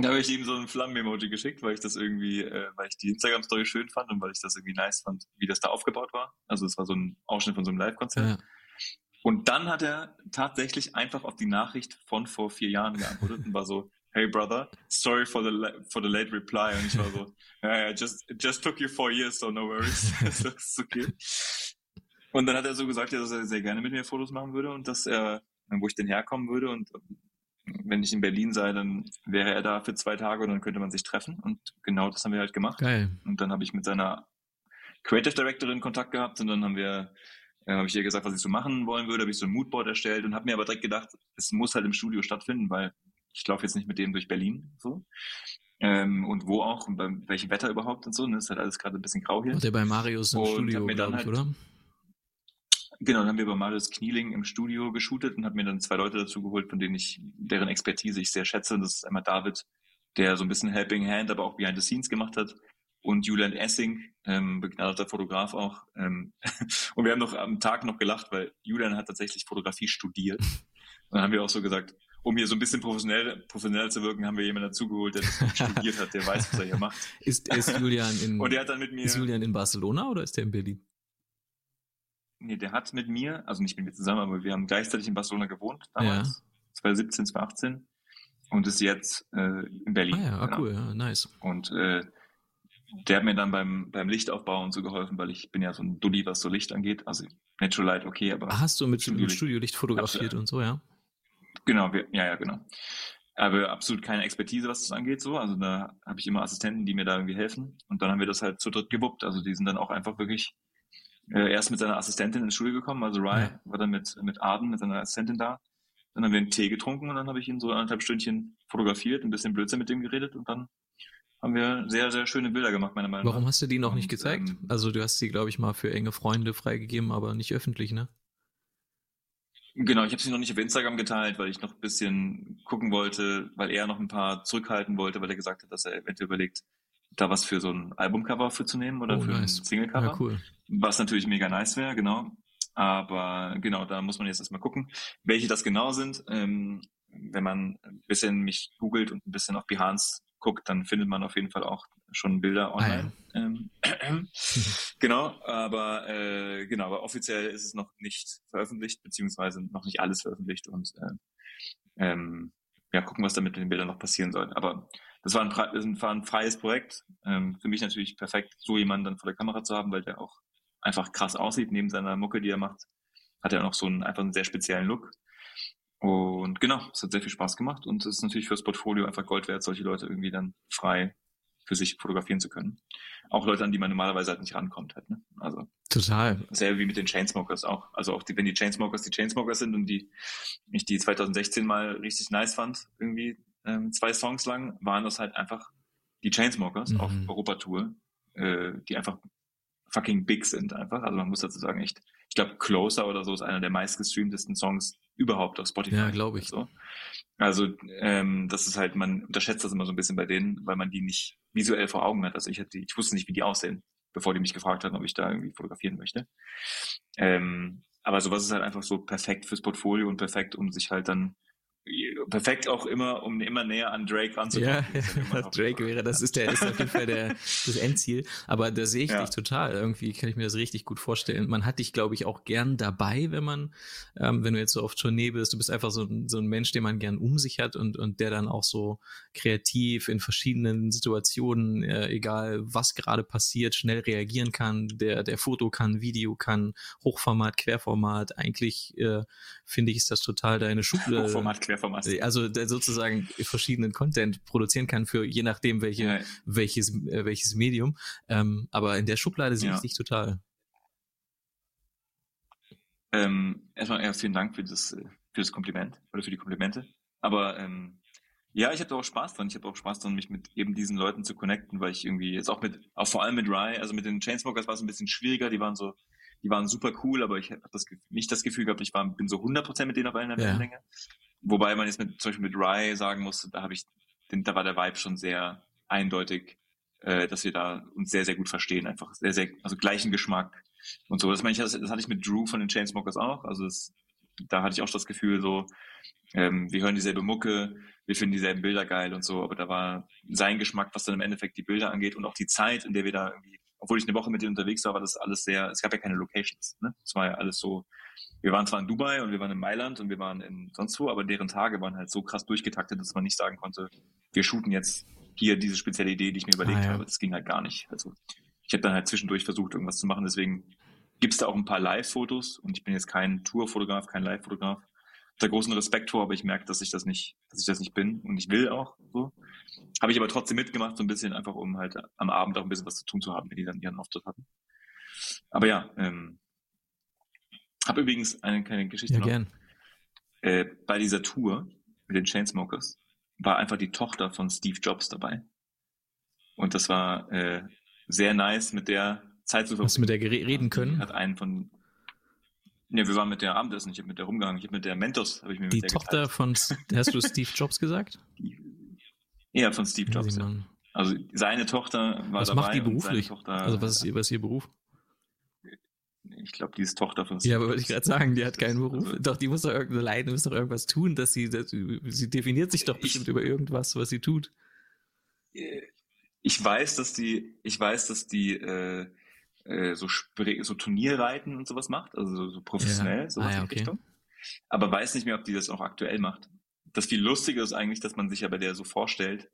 Da habe ich ihm so ein Flammen-Emoji geschickt, weil ich das irgendwie, äh, weil ich die Instagram-Story schön fand und weil ich das irgendwie nice fand, wie das da aufgebaut war. Also es war so ein Ausschnitt von so einem Live-Konzert. Ja. Und dann hat er tatsächlich einfach auf die Nachricht von vor vier Jahren geantwortet und war so, hey brother, sorry for the for the late reply. Und ich war so, ja, yeah, just it just took you four years, so no worries. [laughs] das ist okay. Und dann hat er so gesagt, dass er sehr gerne mit mir Fotos machen würde und dass er, wo ich denn herkommen würde und wenn ich in Berlin sei, dann wäre er da für zwei Tage und dann könnte man sich treffen. Und genau das haben wir halt gemacht. Geil. Und dann habe ich mit seiner Creative Directorin Kontakt gehabt und dann haben wir, äh, habe ich ihr gesagt, was ich so machen wollen würde, habe ich so ein Moodboard erstellt und habe mir aber direkt gedacht, es muss halt im Studio stattfinden, weil ich laufe jetzt nicht mit dem durch Berlin so. Ähm, und wo auch und bei welchem Wetter überhaupt und so. Ne? Das ist halt alles gerade ein bisschen grau hier. Und der bei Marius im und Studio, mir dann halt, oder? Genau, dann haben wir bei Marius Knieling im Studio geshootet und habe mir dann zwei Leute dazu geholt, von denen ich, deren Expertise ich sehr schätze. Und das ist einmal David, der so ein bisschen Helping Hand, aber auch Behind the Scenes gemacht hat. und Julian Essing, ähm, begnadeter Fotograf auch. Ähm, [laughs] und wir haben noch am Tag noch gelacht, weil Julian hat tatsächlich Fotografie studiert. Und dann haben wir auch so gesagt, um hier so ein bisschen professionell, professionell zu wirken, haben wir jemanden dazugeholt, der das [laughs] studiert hat, der weiß, was er hier macht. Ist, ist Julian in, und der hat dann mit mir, ist Julian in Barcelona oder ist der in Berlin? Nee, der hat mit mir, also nicht mit mir zusammen, aber wir haben gleichzeitig in Barcelona gewohnt damals, ja. 2017, 2018 und ist jetzt äh, in Berlin. Ah ja, ah, genau. cool, ja, nice. Und äh, der hat mir dann beim, beim Lichtaufbau und so geholfen, weil ich bin ja so ein Dulli, was so Licht angeht. Also Natural Light okay, aber. Ach, hast du mit Studio, Studiolicht fotografiert absolut, und so, ja? Genau, wir, ja, ja, genau. Aber absolut keine Expertise, was das angeht, so. Also da habe ich immer Assistenten, die mir da irgendwie helfen. Und dann haben wir das halt zu dritt gewuppt. Also die sind dann auch einfach wirklich äh, erst mit seiner Assistentin ins Studio gekommen. Also Rai ja. war dann mit, mit Arden, mit seiner Assistentin da. Dann haben wir einen Tee getrunken und dann habe ich ihn so anderthalb Stündchen fotografiert, ein bisschen Blödsinn mit dem geredet und dann haben wir sehr, sehr schöne Bilder gemacht, meiner Meinung nach. Warum hast du die noch und, nicht gezeigt? Ähm, also du hast sie, glaube ich, mal für enge Freunde freigegeben, aber nicht öffentlich, ne? Genau, ich habe sie noch nicht auf Instagram geteilt, weil ich noch ein bisschen gucken wollte, weil er noch ein paar zurückhalten wollte, weil er gesagt hat, dass er eventuell überlegt, da was für so ein Albumcover für zu nehmen oder oh, für nice. ein Singlecover. Ja, cool. Was natürlich mega nice wäre, genau. Aber genau, da muss man jetzt erstmal gucken, welche das genau sind. Ähm, wenn man ein bisschen mich googelt und ein bisschen auf Behance guckt, dann findet man auf jeden Fall auch schon Bilder online. Ah, ja. ähm, [clears throat] genau, aber äh, genau, aber offiziell ist es noch nicht veröffentlicht, beziehungsweise noch nicht alles veröffentlicht und äh, ähm, ja, gucken, was da mit den Bildern noch passieren soll. Aber das war ein, das war ein freies Projekt. Ähm, für mich natürlich perfekt, so jemanden dann vor der Kamera zu haben, weil der auch einfach krass aussieht, neben seiner Mucke, die er macht, hat er noch so einen, einfach einen sehr speziellen Look. Und genau, es hat sehr viel Spaß gemacht und es ist natürlich fürs Portfolio einfach Gold wert, solche Leute irgendwie dann frei für sich fotografieren zu können. Auch Leute, an die man normalerweise halt nicht rankommt halt, ne? Also. Total. Selbe wie mit den Chainsmokers auch. Also auch die, wenn die Chainsmokers die Chainsmokers sind und die, ich die 2016 mal richtig nice fand, irgendwie, ähm, zwei Songs lang, waren das halt einfach die Chainsmokers mhm. auf Europatour, äh, die einfach fucking big sind einfach. Also man muss dazu sagen, echt, ich glaube, Closer oder so ist einer der meistgestreamtesten Songs überhaupt auf Spotify. Ja, glaube ich. So. Also ähm, das ist halt, man unterschätzt das immer so ein bisschen bei denen, weil man die nicht visuell vor Augen hat. Also ich hatte, ich wusste nicht, wie die aussehen, bevor die mich gefragt hatten, ob ich da irgendwie fotografieren möchte. Ähm, aber sowas ist halt einfach so perfekt fürs Portfolio und perfekt, um sich halt dann perfekt auch immer, um immer näher an Drake ranzukommen. Ja, [laughs] Drake wäre, das ist der, ist auf jeden Fall der, [laughs] das Endziel. Aber da sehe ich ja. dich total. Irgendwie kann ich mir das richtig gut vorstellen. Man hat dich, glaube ich, auch gern dabei, wenn man, ähm, wenn du jetzt so auf Tournee bist. Du bist einfach so, so ein Mensch, den man gern um sich hat und, und der dann auch so kreativ in verschiedenen Situationen, äh, egal was gerade passiert, schnell reagieren kann. Der, der Foto kann, Video kann, Hochformat, Querformat. Eigentlich, äh, finde ich, ist das total deine Schublade. Hochformat, Querformat Querformat. Also der sozusagen verschiedenen Content produzieren kann für je nachdem welche, ja. welches, äh, welches Medium. Ähm, aber in der Schublade sehe ja. ich dich total. Ähm, erstmal ja, vielen Dank für das, für das Kompliment oder für die Komplimente. Aber ähm, ja, ich hatte auch Spaß dran. Ich habe auch Spaß dran, mich mit eben diesen Leuten zu connecten, weil ich irgendwie jetzt auch mit, auch vor allem mit Rye, also mit den Chainsmokers war es ein bisschen schwieriger. Die waren so, die waren super cool, aber ich habe das nicht das Gefühl gehabt, ich war, bin so 100% mit denen auf einer. Ja. Wobei man jetzt mit, zum Beispiel mit Rye sagen muss, da habe ich, da war der Vibe schon sehr eindeutig, äh, dass wir da uns sehr, sehr gut verstehen. Einfach sehr, sehr, also gleichen Geschmack und so. Das meine ich, das, das hatte ich mit Drew von den Chainsmokers auch. Also das, da hatte ich auch das Gefühl, so, ähm, wir hören dieselbe Mucke, wir finden dieselben Bilder geil und so, aber da war sein Geschmack, was dann im Endeffekt die Bilder angeht und auch die Zeit, in der wir da irgendwie, obwohl ich eine Woche mit denen unterwegs war, war das alles sehr, es gab ja keine Locations, ne? Es war ja alles so wir waren zwar in Dubai und wir waren in Mailand und wir waren in sonst wo, aber deren Tage waren halt so krass durchgetaktet, dass man nicht sagen konnte, wir shooten jetzt hier diese spezielle Idee, die ich mir überlegt ah, ja. habe. Das ging halt gar nicht. Also ich habe dann halt zwischendurch versucht, irgendwas zu machen. Deswegen gibt es da auch ein paar Live-Fotos und ich bin jetzt kein Tour-Fotograf, kein Live-Fotograf. Da großen Respekt vor, aber ich merke, dass ich das nicht, dass ich das nicht bin und ich will auch so. Habe ich aber trotzdem mitgemacht, so ein bisschen einfach, um halt am Abend auch ein bisschen was zu tun zu haben, wenn die dann ihren Auftritt hatten. Aber ja, ähm, habe übrigens eine kleine Geschichte ja, noch. Gern. Äh, bei dieser Tour mit den Chainsmokers war einfach die Tochter von Steve Jobs dabei. Und das war äh, sehr nice, mit der Zeit zu verbringen. Hast du mit der reden können? Hat einen von Ne, wir waren mit der Abendessen, ich habe mit der rumgegangen, ich habe mit der Mentos, habe ich mir Die Tochter geteilt. von, hast du Steve Jobs gesagt? Ja, von Steve Jobs. Ja. Also seine Tochter war was dabei. Was macht die beruflich? Tochter, also was ist, ihr, was ist ihr Beruf? Ich glaube, die ist Tochter von Ja, aber wollte ich gerade sagen, die hat keinen Beruf. Also- doch, die muss doch irgendeine Leiden, muss doch irgendwas tun, dass sie, dass, sie definiert sich doch Ich- bestimmt über irgendwas, was sie tut. Ich weiß, dass die, ich weiß, dass die äh, äh, so, so Turnierreiten und sowas macht, also so, professionell, Ja. sowas Ah, ja, in okay. Richtung. Aber weiß nicht mehr, ob die das auch aktuell macht. Das viel Lustige ist eigentlich, dass man sich ja bei der so vorstellt,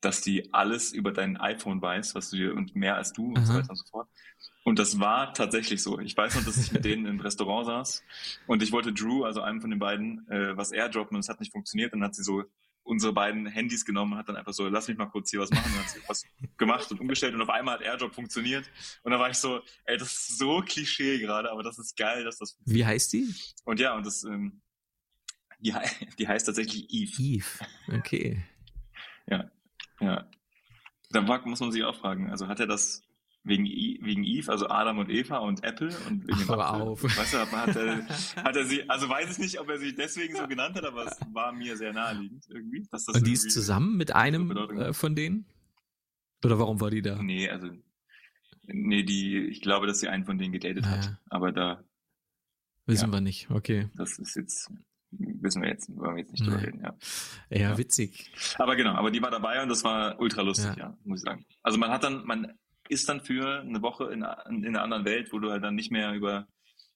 dass die alles über dein iPhone weiß, was du dir und mehr als du und so Aha. weiter und so fort. Und das war tatsächlich so. Ich weiß noch, dass ich mit denen im Restaurant saß und ich wollte Drew, also einem von den beiden, äh, was airdroppen und es hat nicht funktioniert. Dann hat sie so unsere beiden Handys genommen und hat dann einfach so, lass mich mal kurz hier was machen. Und dann hat sie was [laughs] gemacht und umgestellt und auf einmal hat Airdrop funktioniert. Und da war ich so, ey, das ist so Klischee gerade, aber das ist geil, dass das. Wie heißt die? Und ja, und das, ähm, die, [laughs] die heißt tatsächlich Eve. Eve. Okay. [laughs] Ja. Da war- muss man sich auch fragen, also hat er das wegen, I, wegen Eve, also Adam und Eva und Apple und wegen Ach, dem hör Apfel? auf. Weißt du, hat er, [laughs] hat er sie, also weiß ich nicht, ob er sie deswegen so genannt hat, aber es war mir sehr naheliegend irgendwie. Dass das Und die ist zusammen mit einem äh, von denen? Oder warum war die da? Nee, also, nee, die, ich glaube, dass sie einen von denen gedatet Ah, hat, aber da, Wissen Ja. wir nicht. Okay. das ist jetzt, wissen wir jetzt, wollen wir jetzt nicht drüber Nee. reden, ja. Ja, Ja. witzig. Aber genau, aber die war dabei und das war ultra lustig, Ja. ja, muss ich sagen. Also man hat dann, man ist dann für eine Woche in, in einer anderen Welt, wo du halt dann nicht mehr über,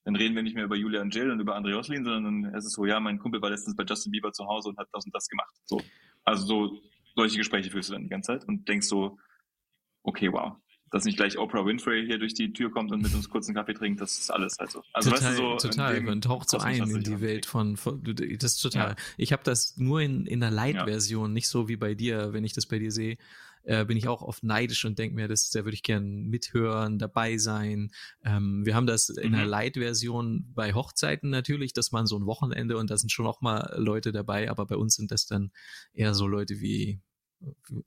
dann reden wir nicht mehr über Julia und Jill und über André Oslin, sondern dann ist es so, ja, mein Kumpel war letztens bei Justin Bieber zu Hause und hat das und das gemacht. So. Also so, solche Gespräche führst du dann die ganze Zeit und denkst so, okay, wow. Dass nicht gleich Oprah Winfrey hier durch die Tür kommt und mit uns kurz einen Kaffee trinkt, das ist alles halt so. Also total, weißt du, so total. Man taucht so ein in die Welt von, von das ist total. Ja. Ich habe das nur in, in der Light-Version, nicht so wie bei dir, wenn ich das bei dir sehe. Äh, bin ich auch oft neidisch und denke mir, das, da würde ich gern mithören, dabei sein. Ähm, wir haben das in Mhm. der Light-Version bei Hochzeiten natürlich, dass man so ein Wochenende und da sind schon auch mal Leute dabei, aber bei uns sind das dann eher so Leute wie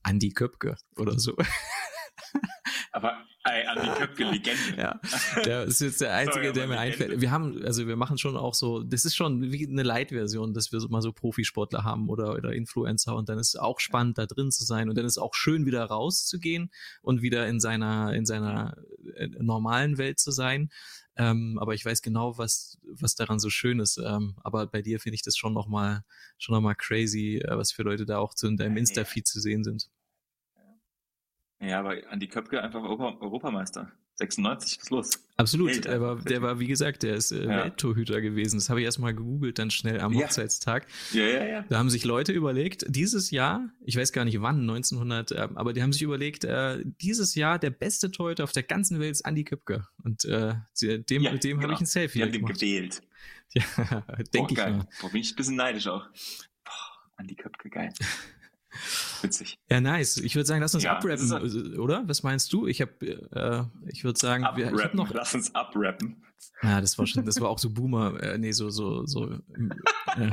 Andy Köpke oder so. [laughs] [laughs] Aber ey, an die Köpke Legende. Ja, der ist jetzt der einzige, Sorry, der mir Legende. einfällt. Wir haben, also wir machen schon auch so, das ist schon wie eine Light-Version, dass wir so mal so Profisportler haben oder, oder Influencer und dann ist es auch spannend, da drin zu sein und dann ist es auch schön, wieder rauszugehen und wieder in seiner, in seiner äh, normalen Welt zu sein. Ähm, aber ich weiß genau, was, was daran so schön ist. Ähm, aber bei dir finde ich das schon nochmal, schon noch mal crazy, äh, was für Leute da auch zu in deinem Insta-Feed zu sehen sind. Ja, aber Andi Köpke einfach Europa Europameister. 96, was ist los? Absolut, Hält der war, der war, wie gesagt, der ist äh, Ja. Welttorhüter gewesen. Das habe ich erstmal gegoogelt, dann schnell am Ja. Hochzeitstag. Ja, ja, ja. Da haben sich Leute überlegt, dieses Jahr, ich weiß gar nicht wann, 1900, äh, aber die haben sich überlegt, äh, dieses Jahr der beste Torhüter auf der ganzen Welt ist Andi Köpke. Und äh, dem, Ja, mit dem habe genau. ich ein Selfie Die haben den gemacht. gewählt. [laughs] Ja, denke ich geil. mal. Boah, bin ich ein bisschen neidisch auch. Boah, Andi Köpke, geil. Witzig. Ja, nice. Ich würde sagen, lass uns Ja, abrappen, äh, oder? Was meinst du? Ich habe, äh, ich würde sagen, wir, ich Abrappen. noch, Lass uns abrappen. ja, das war schon, das war auch so Boomer, äh, nee, so, so, so. Äh,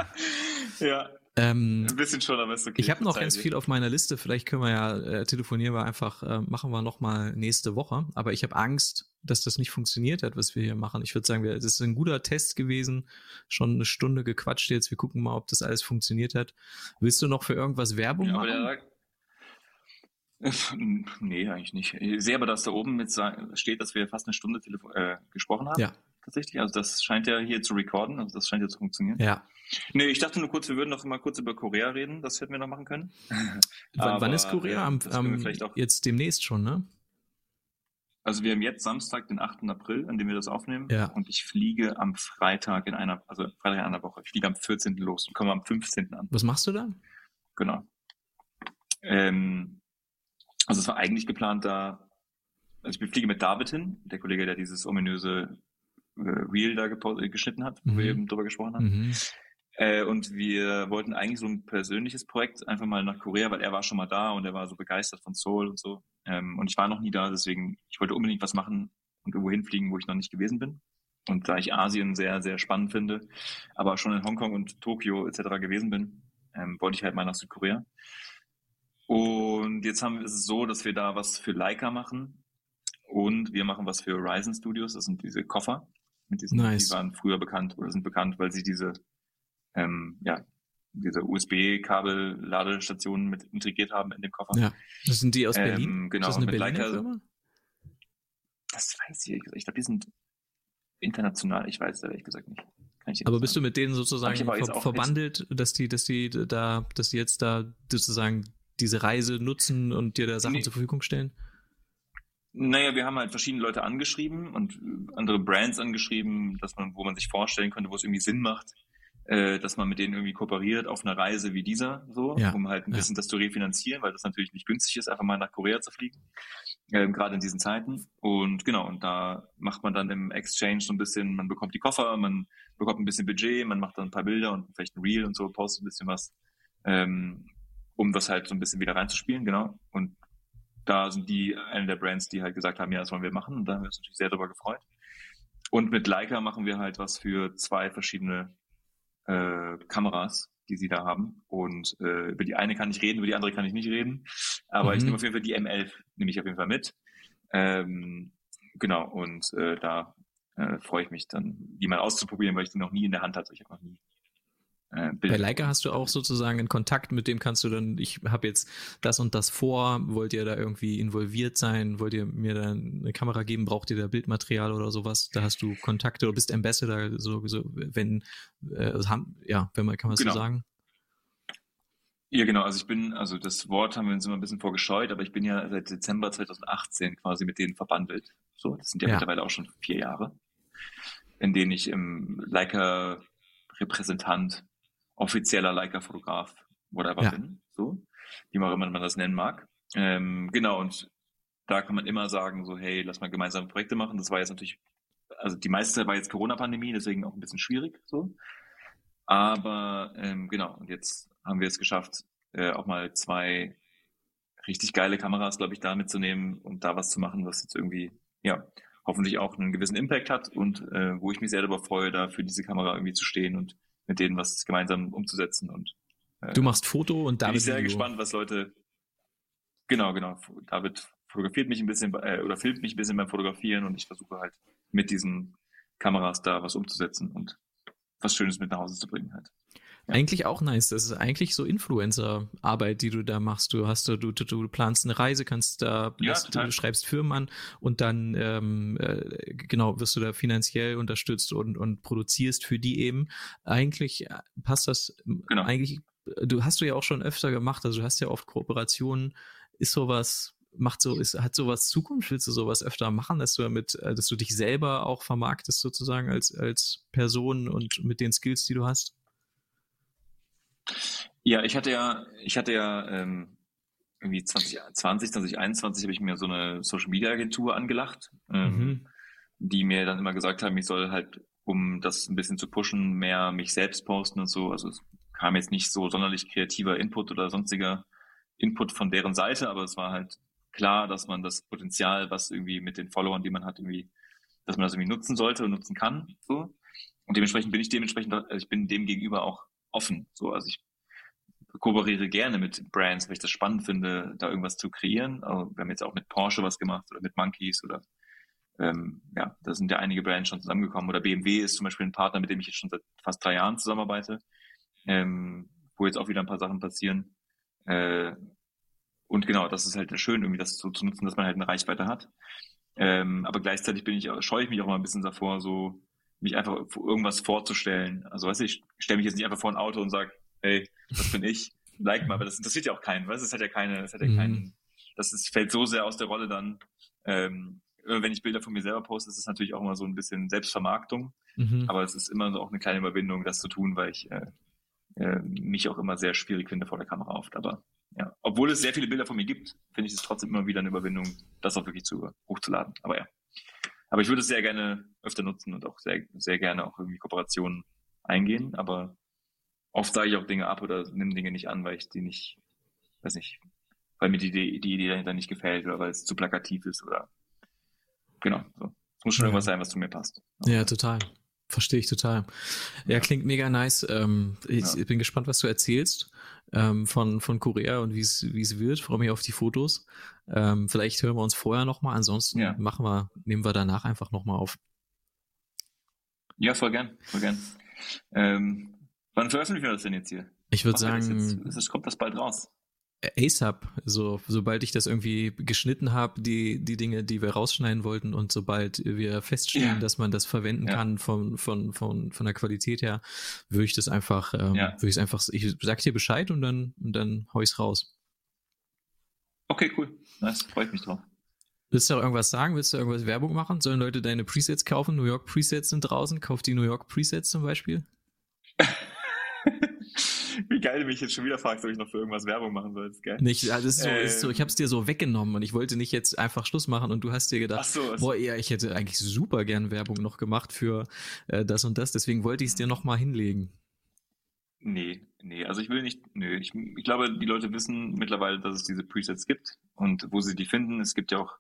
Ja, ähm, ein bisschen schon, aber ist okay. Ich habe noch ganz viel auf meiner Liste. Vielleicht können wir ja äh, telefonieren wir einfach, äh, machen wir noch mal nächste Woche. Aber ich habe Angst, dass das nicht funktioniert hat, was wir hier machen. Ich würde sagen, wir, das ist ein guter Test gewesen. Schon eine Stunde gequatscht jetzt. Wir gucken mal, ob das alles funktioniert hat. Willst du noch für irgendwas Werbung Ja, machen? [laughs] Nee, eigentlich nicht. Ich sehe aber, dass da oben mit steht, dass wir fast eine Stunde telefo- äh, gesprochen haben. Ja. Tatsächlich. Also das scheint ja hier zu recorden, also das scheint ja zu funktionieren. Ja. Nee, ich dachte nur kurz, wir würden noch mal kurz über Korea reden. Das hätten wir noch machen können. Wann, wann Aber, ist Korea? äh, Am, am, vielleicht auch- jetzt demnächst schon, ne? Also wir haben jetzt Samstag, den 8. April, an dem wir das aufnehmen. Ja. Und ich fliege am Freitag in einer, also Freitag in einer Woche. Ich fliege am 14. los und komme am 15. an. Was machst du da? Genau. Ähm, also es war eigentlich geplant, da, also ich fliege mit David hin, der Kollege, der dieses ominöse äh, Reel da äh, geschnitten hat, wo Mhm. wir eben drüber gesprochen haben. Mhm. Äh, und wir wollten eigentlich so ein persönliches Projekt einfach mal nach Korea, weil er war schon mal da und er war so begeistert von Seoul und so. Ähm, und ich war noch nie da, deswegen, ich wollte unbedingt was machen und irgendwo hinfliegen, wo ich noch nicht gewesen bin. Und da ich Asien sehr, sehr spannend finde, aber schon in Hongkong und Tokio etc. gewesen bin, ähm, wollte ich halt mal nach Südkorea. Und jetzt haben wir ist es so, dass wir da was für Leica machen und wir machen was für Horizon Studios. Das sind diese Koffer. Mit diesen, Nice. Die waren früher bekannt oder sind bekannt, weil sie diese ähm, ja, diese USB-Kabel-Ladestationen mit integriert haben in dem Koffer. Ja, das sind die aus Berlin? Ähm, genau, ist das eine mit Berliner Leica. Firma? Das weiß ich, ich glaube, die sind international, ich weiß es ehrlich gesagt nicht. Dir Aber nicht bist du mit denen sozusagen ver verbandelt, dass die, dass die da, dass die jetzt da sozusagen diese Reise nutzen und dir da Sachen Nee. zur Verfügung stellen? Naja, wir haben halt verschiedene Leute angeschrieben und andere Brands angeschrieben, dass man, wo man sich vorstellen könnte, wo es irgendwie Sinn macht, äh, dass man mit denen irgendwie kooperiert auf einer Reise wie dieser, so, Ja, um halt ein ja. bisschen das zu refinanzieren, weil das natürlich nicht günstig ist, einfach mal nach Korea zu fliegen, ähm, gerade in diesen Zeiten. Und genau, und da macht man dann im Exchange so ein bisschen, man bekommt die Koffer, man bekommt ein bisschen Budget, man macht dann ein paar Bilder und vielleicht ein Reel und so, postet ein bisschen was, ähm, um das halt so ein bisschen wieder reinzuspielen, genau. Und da sind die eine der Brands, die halt gesagt haben, ja, das wollen wir machen. Und da haben wir uns natürlich sehr darüber gefreut. Und mit Leica machen wir halt was für zwei verschiedene äh, Kameras, die sie da haben. Und äh, über die eine kann ich reden, über die andere kann ich nicht reden. Aber ich Mhm. nehme auf jeden Fall die M11, nehme ich auf jeden Fall mit. Ähm, genau, und äh, da äh, freue ich mich dann, die mal auszuprobieren, weil ich die noch nie in der Hand hatte. Ich habe noch nie äh, Bei. Leica hast du auch sozusagen einen Kontakt, mit dem kannst du dann, ich habe jetzt das und das vor, wollt ihr da irgendwie involviert sein, wollt ihr mir da eine Kamera geben, braucht ihr da Bildmaterial oder sowas, da hast du Kontakte oder bist Ambassador, so, so wenn, äh, haben, ja, wenn man, kann man Genau. so sagen? Ja, genau. Also ich bin, also das Wort haben wir uns immer ein bisschen vorgescheut, aber ich bin ja seit Dezember 2018 quasi mit denen verbandelt. So, das sind ja, Ja. mittlerweile auch schon vier Jahre, in denen ich im Leica-Repräsentant, offizieller Leica-Fotograf, whatever Ja. bin. So, wie auch immer man das nennen mag. Ähm, genau, und da kann man immer sagen, so, hey, lass mal gemeinsame Projekte machen. Das war jetzt natürlich, also die meiste war jetzt Corona-Pandemie, deswegen auch ein bisschen schwierig. So. Aber ähm, genau, und jetzt haben wir es geschafft, äh, auch mal zwei richtig geile Kameras, glaube ich, da mitzunehmen und da was zu machen, was jetzt irgendwie, ja, hoffentlich auch einen gewissen Impact hat und äh, wo ich mich sehr darüber freue, da für diese Kamera irgendwie zu stehen und mit denen was gemeinsam umzusetzen. Und äh, Du machst Foto und bin David ich sehr Video. gespannt, was Leute. Genau, genau. David fotografiert mich ein bisschen äh, oder filmt mich ein bisschen beim Fotografieren und ich versuche halt mit diesen Kameras da was umzusetzen und was Schönes mit nach Hause zu bringen halt. Ja. Eigentlich auch nice. Das ist eigentlich so Influencer-Arbeit, die du da machst. Du hast du, du, du planst eine Reise, kannst da, Ja, lässt- du schreibst Firmen an und dann ähm, äh, genau wirst du da finanziell unterstützt und, und produzierst für die eben. Eigentlich äh, passt das Genau. eigentlich, du hast du ja auch schon öfter gemacht, also du hast ja oft Kooperationen. Ist sowas, macht so, ist, hat sowas Zukunft? Willst du sowas öfter machen, dass du damit, äh, dass du dich selber auch vermarktest sozusagen als, als Person und mit den Skills, die du hast? Ja, ich hatte ja, ich hatte ja ähm, irgendwie 2020, 2021 habe ich mir so eine Social Media Agentur angelacht, ähm, Mhm. die mir dann immer gesagt haben, ich soll halt, um das ein bisschen zu pushen, mehr mich selbst posten und so. Also es kam jetzt nicht so sonderlich kreativer Input oder sonstiger Input von deren Seite, aber es war halt klar, dass man das Potenzial, was irgendwie mit den Followern, die man hat, irgendwie, dass man das irgendwie nutzen sollte und nutzen kann. So. Und dementsprechend bin ich dementsprechend, also ich bin dem gegenüber auch offen. So, also ich kooperiere gerne mit Brands, weil ich das spannend finde, da irgendwas zu kreieren. Also wir haben jetzt auch mit Porsche was gemacht oder mit Monkeys oder ähm, ja, da sind ja einige Brands schon zusammengekommen. Oder BMW ist zum Beispiel ein Partner, mit dem ich jetzt schon seit fast drei Jahren zusammenarbeite, ähm, wo jetzt auch wieder ein paar Sachen passieren. Äh, und genau, das ist halt schön, irgendwie das so zu nutzen, dass man halt eine Reichweite hat. Ähm, aber gleichzeitig bin ich, scheue ich mich auch mal ein bisschen davor, so mich einfach irgendwas vorzustellen. Also weißt du, ich stelle mich jetzt nicht einfach vor ein Auto und sage, hey, das bin ich, [laughs] like mal, aber das interessiert ja auch keinen, weißt du, es hat ja keine, es hat ja Mhm. keinen, das ist, fällt so sehr aus der Rolle dann. Ähm, wenn ich Bilder von mir selber poste, ist es natürlich auch immer so ein bisschen Selbstvermarktung, Mhm. aber es ist immer so auch eine kleine Überwindung, das zu tun, weil ich äh, äh, mich auch immer sehr schwierig finde vor der Kamera oft. Aber ja, obwohl es sehr viele Bilder von mir gibt, finde ich es trotzdem immer wieder eine Überwindung, das auch wirklich zu hochzuladen. Aber ja. Aber ich würde es sehr gerne öfter nutzen und auch sehr, sehr gerne auch irgendwie Kooperationen eingehen. Aber oft sage ich auch Dinge ab oder nehme Dinge nicht an, weil ich die nicht, weiß nicht, weil mir die Idee, die Idee dahinter nicht gefällt oder weil es zu plakativ ist oder genau. So. Es muss schon Ja. irgendwas sein, was zu mir passt. Ja, total. Verstehe ich total. Ja, Ja. klingt mega nice. Ähm, ich Ja. bin gespannt, was du erzählst ähm, von, von Korea und wie es wird. Freue mich auf die Fotos. Ähm, vielleicht hören wir uns vorher nochmal. Ansonsten Ja. machen wir, nehmen wir danach einfach nochmal auf. Ja, voll gern, voll gern. Ähm, wann veröffentlichen wir das denn jetzt hier? Ich würde sagen. Das jetzt, kommt das bald raus. ASAP, so, sobald ich das irgendwie geschnitten habe, die, die Dinge, die wir rausschneiden wollten und sobald wir feststellen, ja. dass man das verwenden ja. kann von, von, von, von der Qualität her, würde ich das einfach, ähm, ja. würde ich einfach, ich sag dir Bescheid und dann, und dann hau ich's raus. Okay, cool. Das freut mich drauf. Willst du auch irgendwas sagen? Willst du irgendwas Werbung machen? Sollen Leute deine Presets kaufen? New York Presets sind draußen. Kauf die New York Presets zum Beispiel. [laughs] Wie geil du mich jetzt schon wieder fragst, ob ich noch für irgendwas Werbung machen soll. Geil. Nicht, also ist so, ähm, ist so, ich habe es dir so weggenommen und ich wollte nicht jetzt einfach Schluss machen und du hast dir gedacht, so, boah, ja, ich hätte eigentlich super gern Werbung noch gemacht für äh, das und das, deswegen wollte ich es dir nochmal hinlegen. Nee, nee, also ich will nicht, nö, ich, ich glaube, die Leute wissen mittlerweile, dass es diese Presets gibt und wo sie die finden. Es gibt ja auch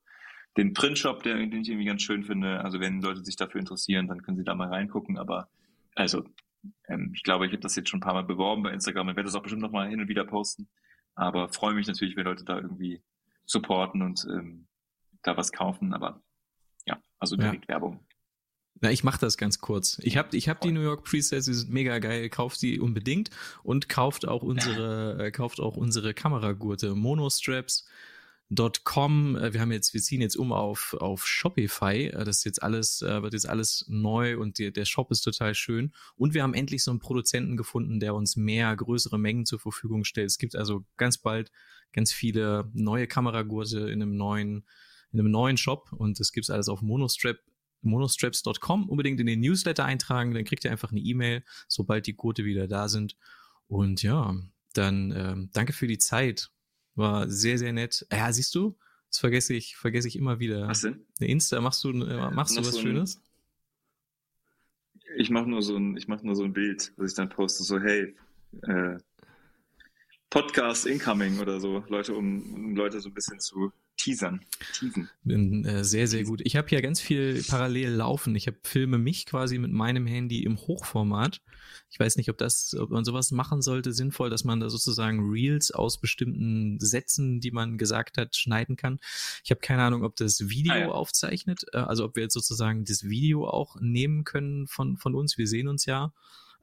den Printshop, den ich irgendwie ganz schön finde. Also wenn Leute sich dafür interessieren, dann können sie da mal reingucken. Aber also ähm, ich glaube, ich habe das jetzt schon ein paar Mal beworben bei Instagram und werde das auch bestimmt noch mal hin und wieder posten. Aber freue mich natürlich, wenn Leute da irgendwie supporten und ähm, da was kaufen. Aber ja, also direkt ja. Werbung. Na, ich mache das ganz kurz. Ich habe ich hab die New York Presets, die sind mega geil. Kauft die unbedingt und kauft auch unsere, äh, kauft auch unsere Kameragurte, Monostraps Com. Äh, wir haben jetzt, wir ziehen jetzt um auf, auf Shopify. Äh, das ist jetzt alles, äh, wird jetzt alles neu und die, der Shop ist total schön. Und wir haben endlich so einen Produzenten gefunden, der uns mehr größere Mengen zur Verfügung stellt. Es gibt also ganz bald ganz viele neue Kameragurte in einem neuen, in einem neuen Shop und das gibt's alles auf Monostrap monostraps.com unbedingt in den Newsletter eintragen, dann kriegt ihr einfach eine E-Mail, sobald die Gurte wieder da sind. Und ja, dann ähm, danke für die Zeit war sehr, sehr nett. Ja, siehst du? Das vergesse ich, vergesse ich immer wieder. Was denn? Eine Insta, machst du, äh, machst du was so Schönes? ich mache nur so ein, ich mache nur so ein Bild, was ich dann poste, so, hey, äh, Podcast incoming oder so, Leute, um, um Leute so ein bisschen zu teasern. Teasen. Bin äh, sehr, sehr gut. Ich habe hier ganz viel parallel laufen. Ich habe filme mich quasi mit meinem Handy im Hochformat. Ich weiß nicht, ob das, ob man sowas machen sollte, sinnvoll, dass man da sozusagen Reels aus bestimmten Sätzen, die man gesagt hat, schneiden kann. Ich habe keine Ahnung, ob das Video ah, ja. aufzeichnet, äh, also ob wir jetzt sozusagen das Video auch nehmen können von, von uns. Wir sehen uns ja.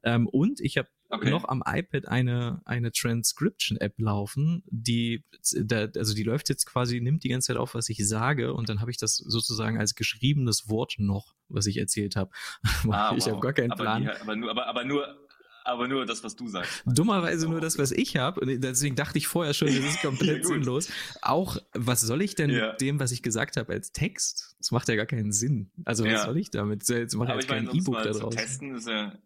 Ähm, und ich habe okay. noch am iPad eine, eine Transcription-App laufen, die, da, also die läuft jetzt quasi, nimmt die ganze Zeit auf, was ich sage und dann habe ich das sozusagen als geschriebenes Wort noch, was ich erzählt habe. [laughs] Ah, ich wow. habe gar keinen aber Plan. Die, aber, nur, aber, aber nur, aber nur das, was du sagst. Dummerweise nur das, was ich habe. Und deswegen dachte ich vorher schon, das ist komplett [laughs] sinnlos. Auch, was soll ich denn ja. mit dem, was ich gesagt habe, als Text? Das macht ja gar keinen Sinn. Also, was ja. soll ich damit? Jetzt mache ich jetzt kein E-Book da draus. Testen ist ja, ja,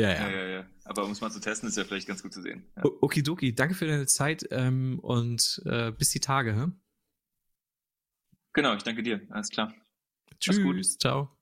ja. ja, ja, ja. Aber um es mal zu testen, ist ja vielleicht ganz gut zu sehen. Ja. Okidoki, danke für deine Zeit ähm, und äh, bis die Tage. Hä? Genau, ich danke dir. Alles klar. Tschüss. Ciao.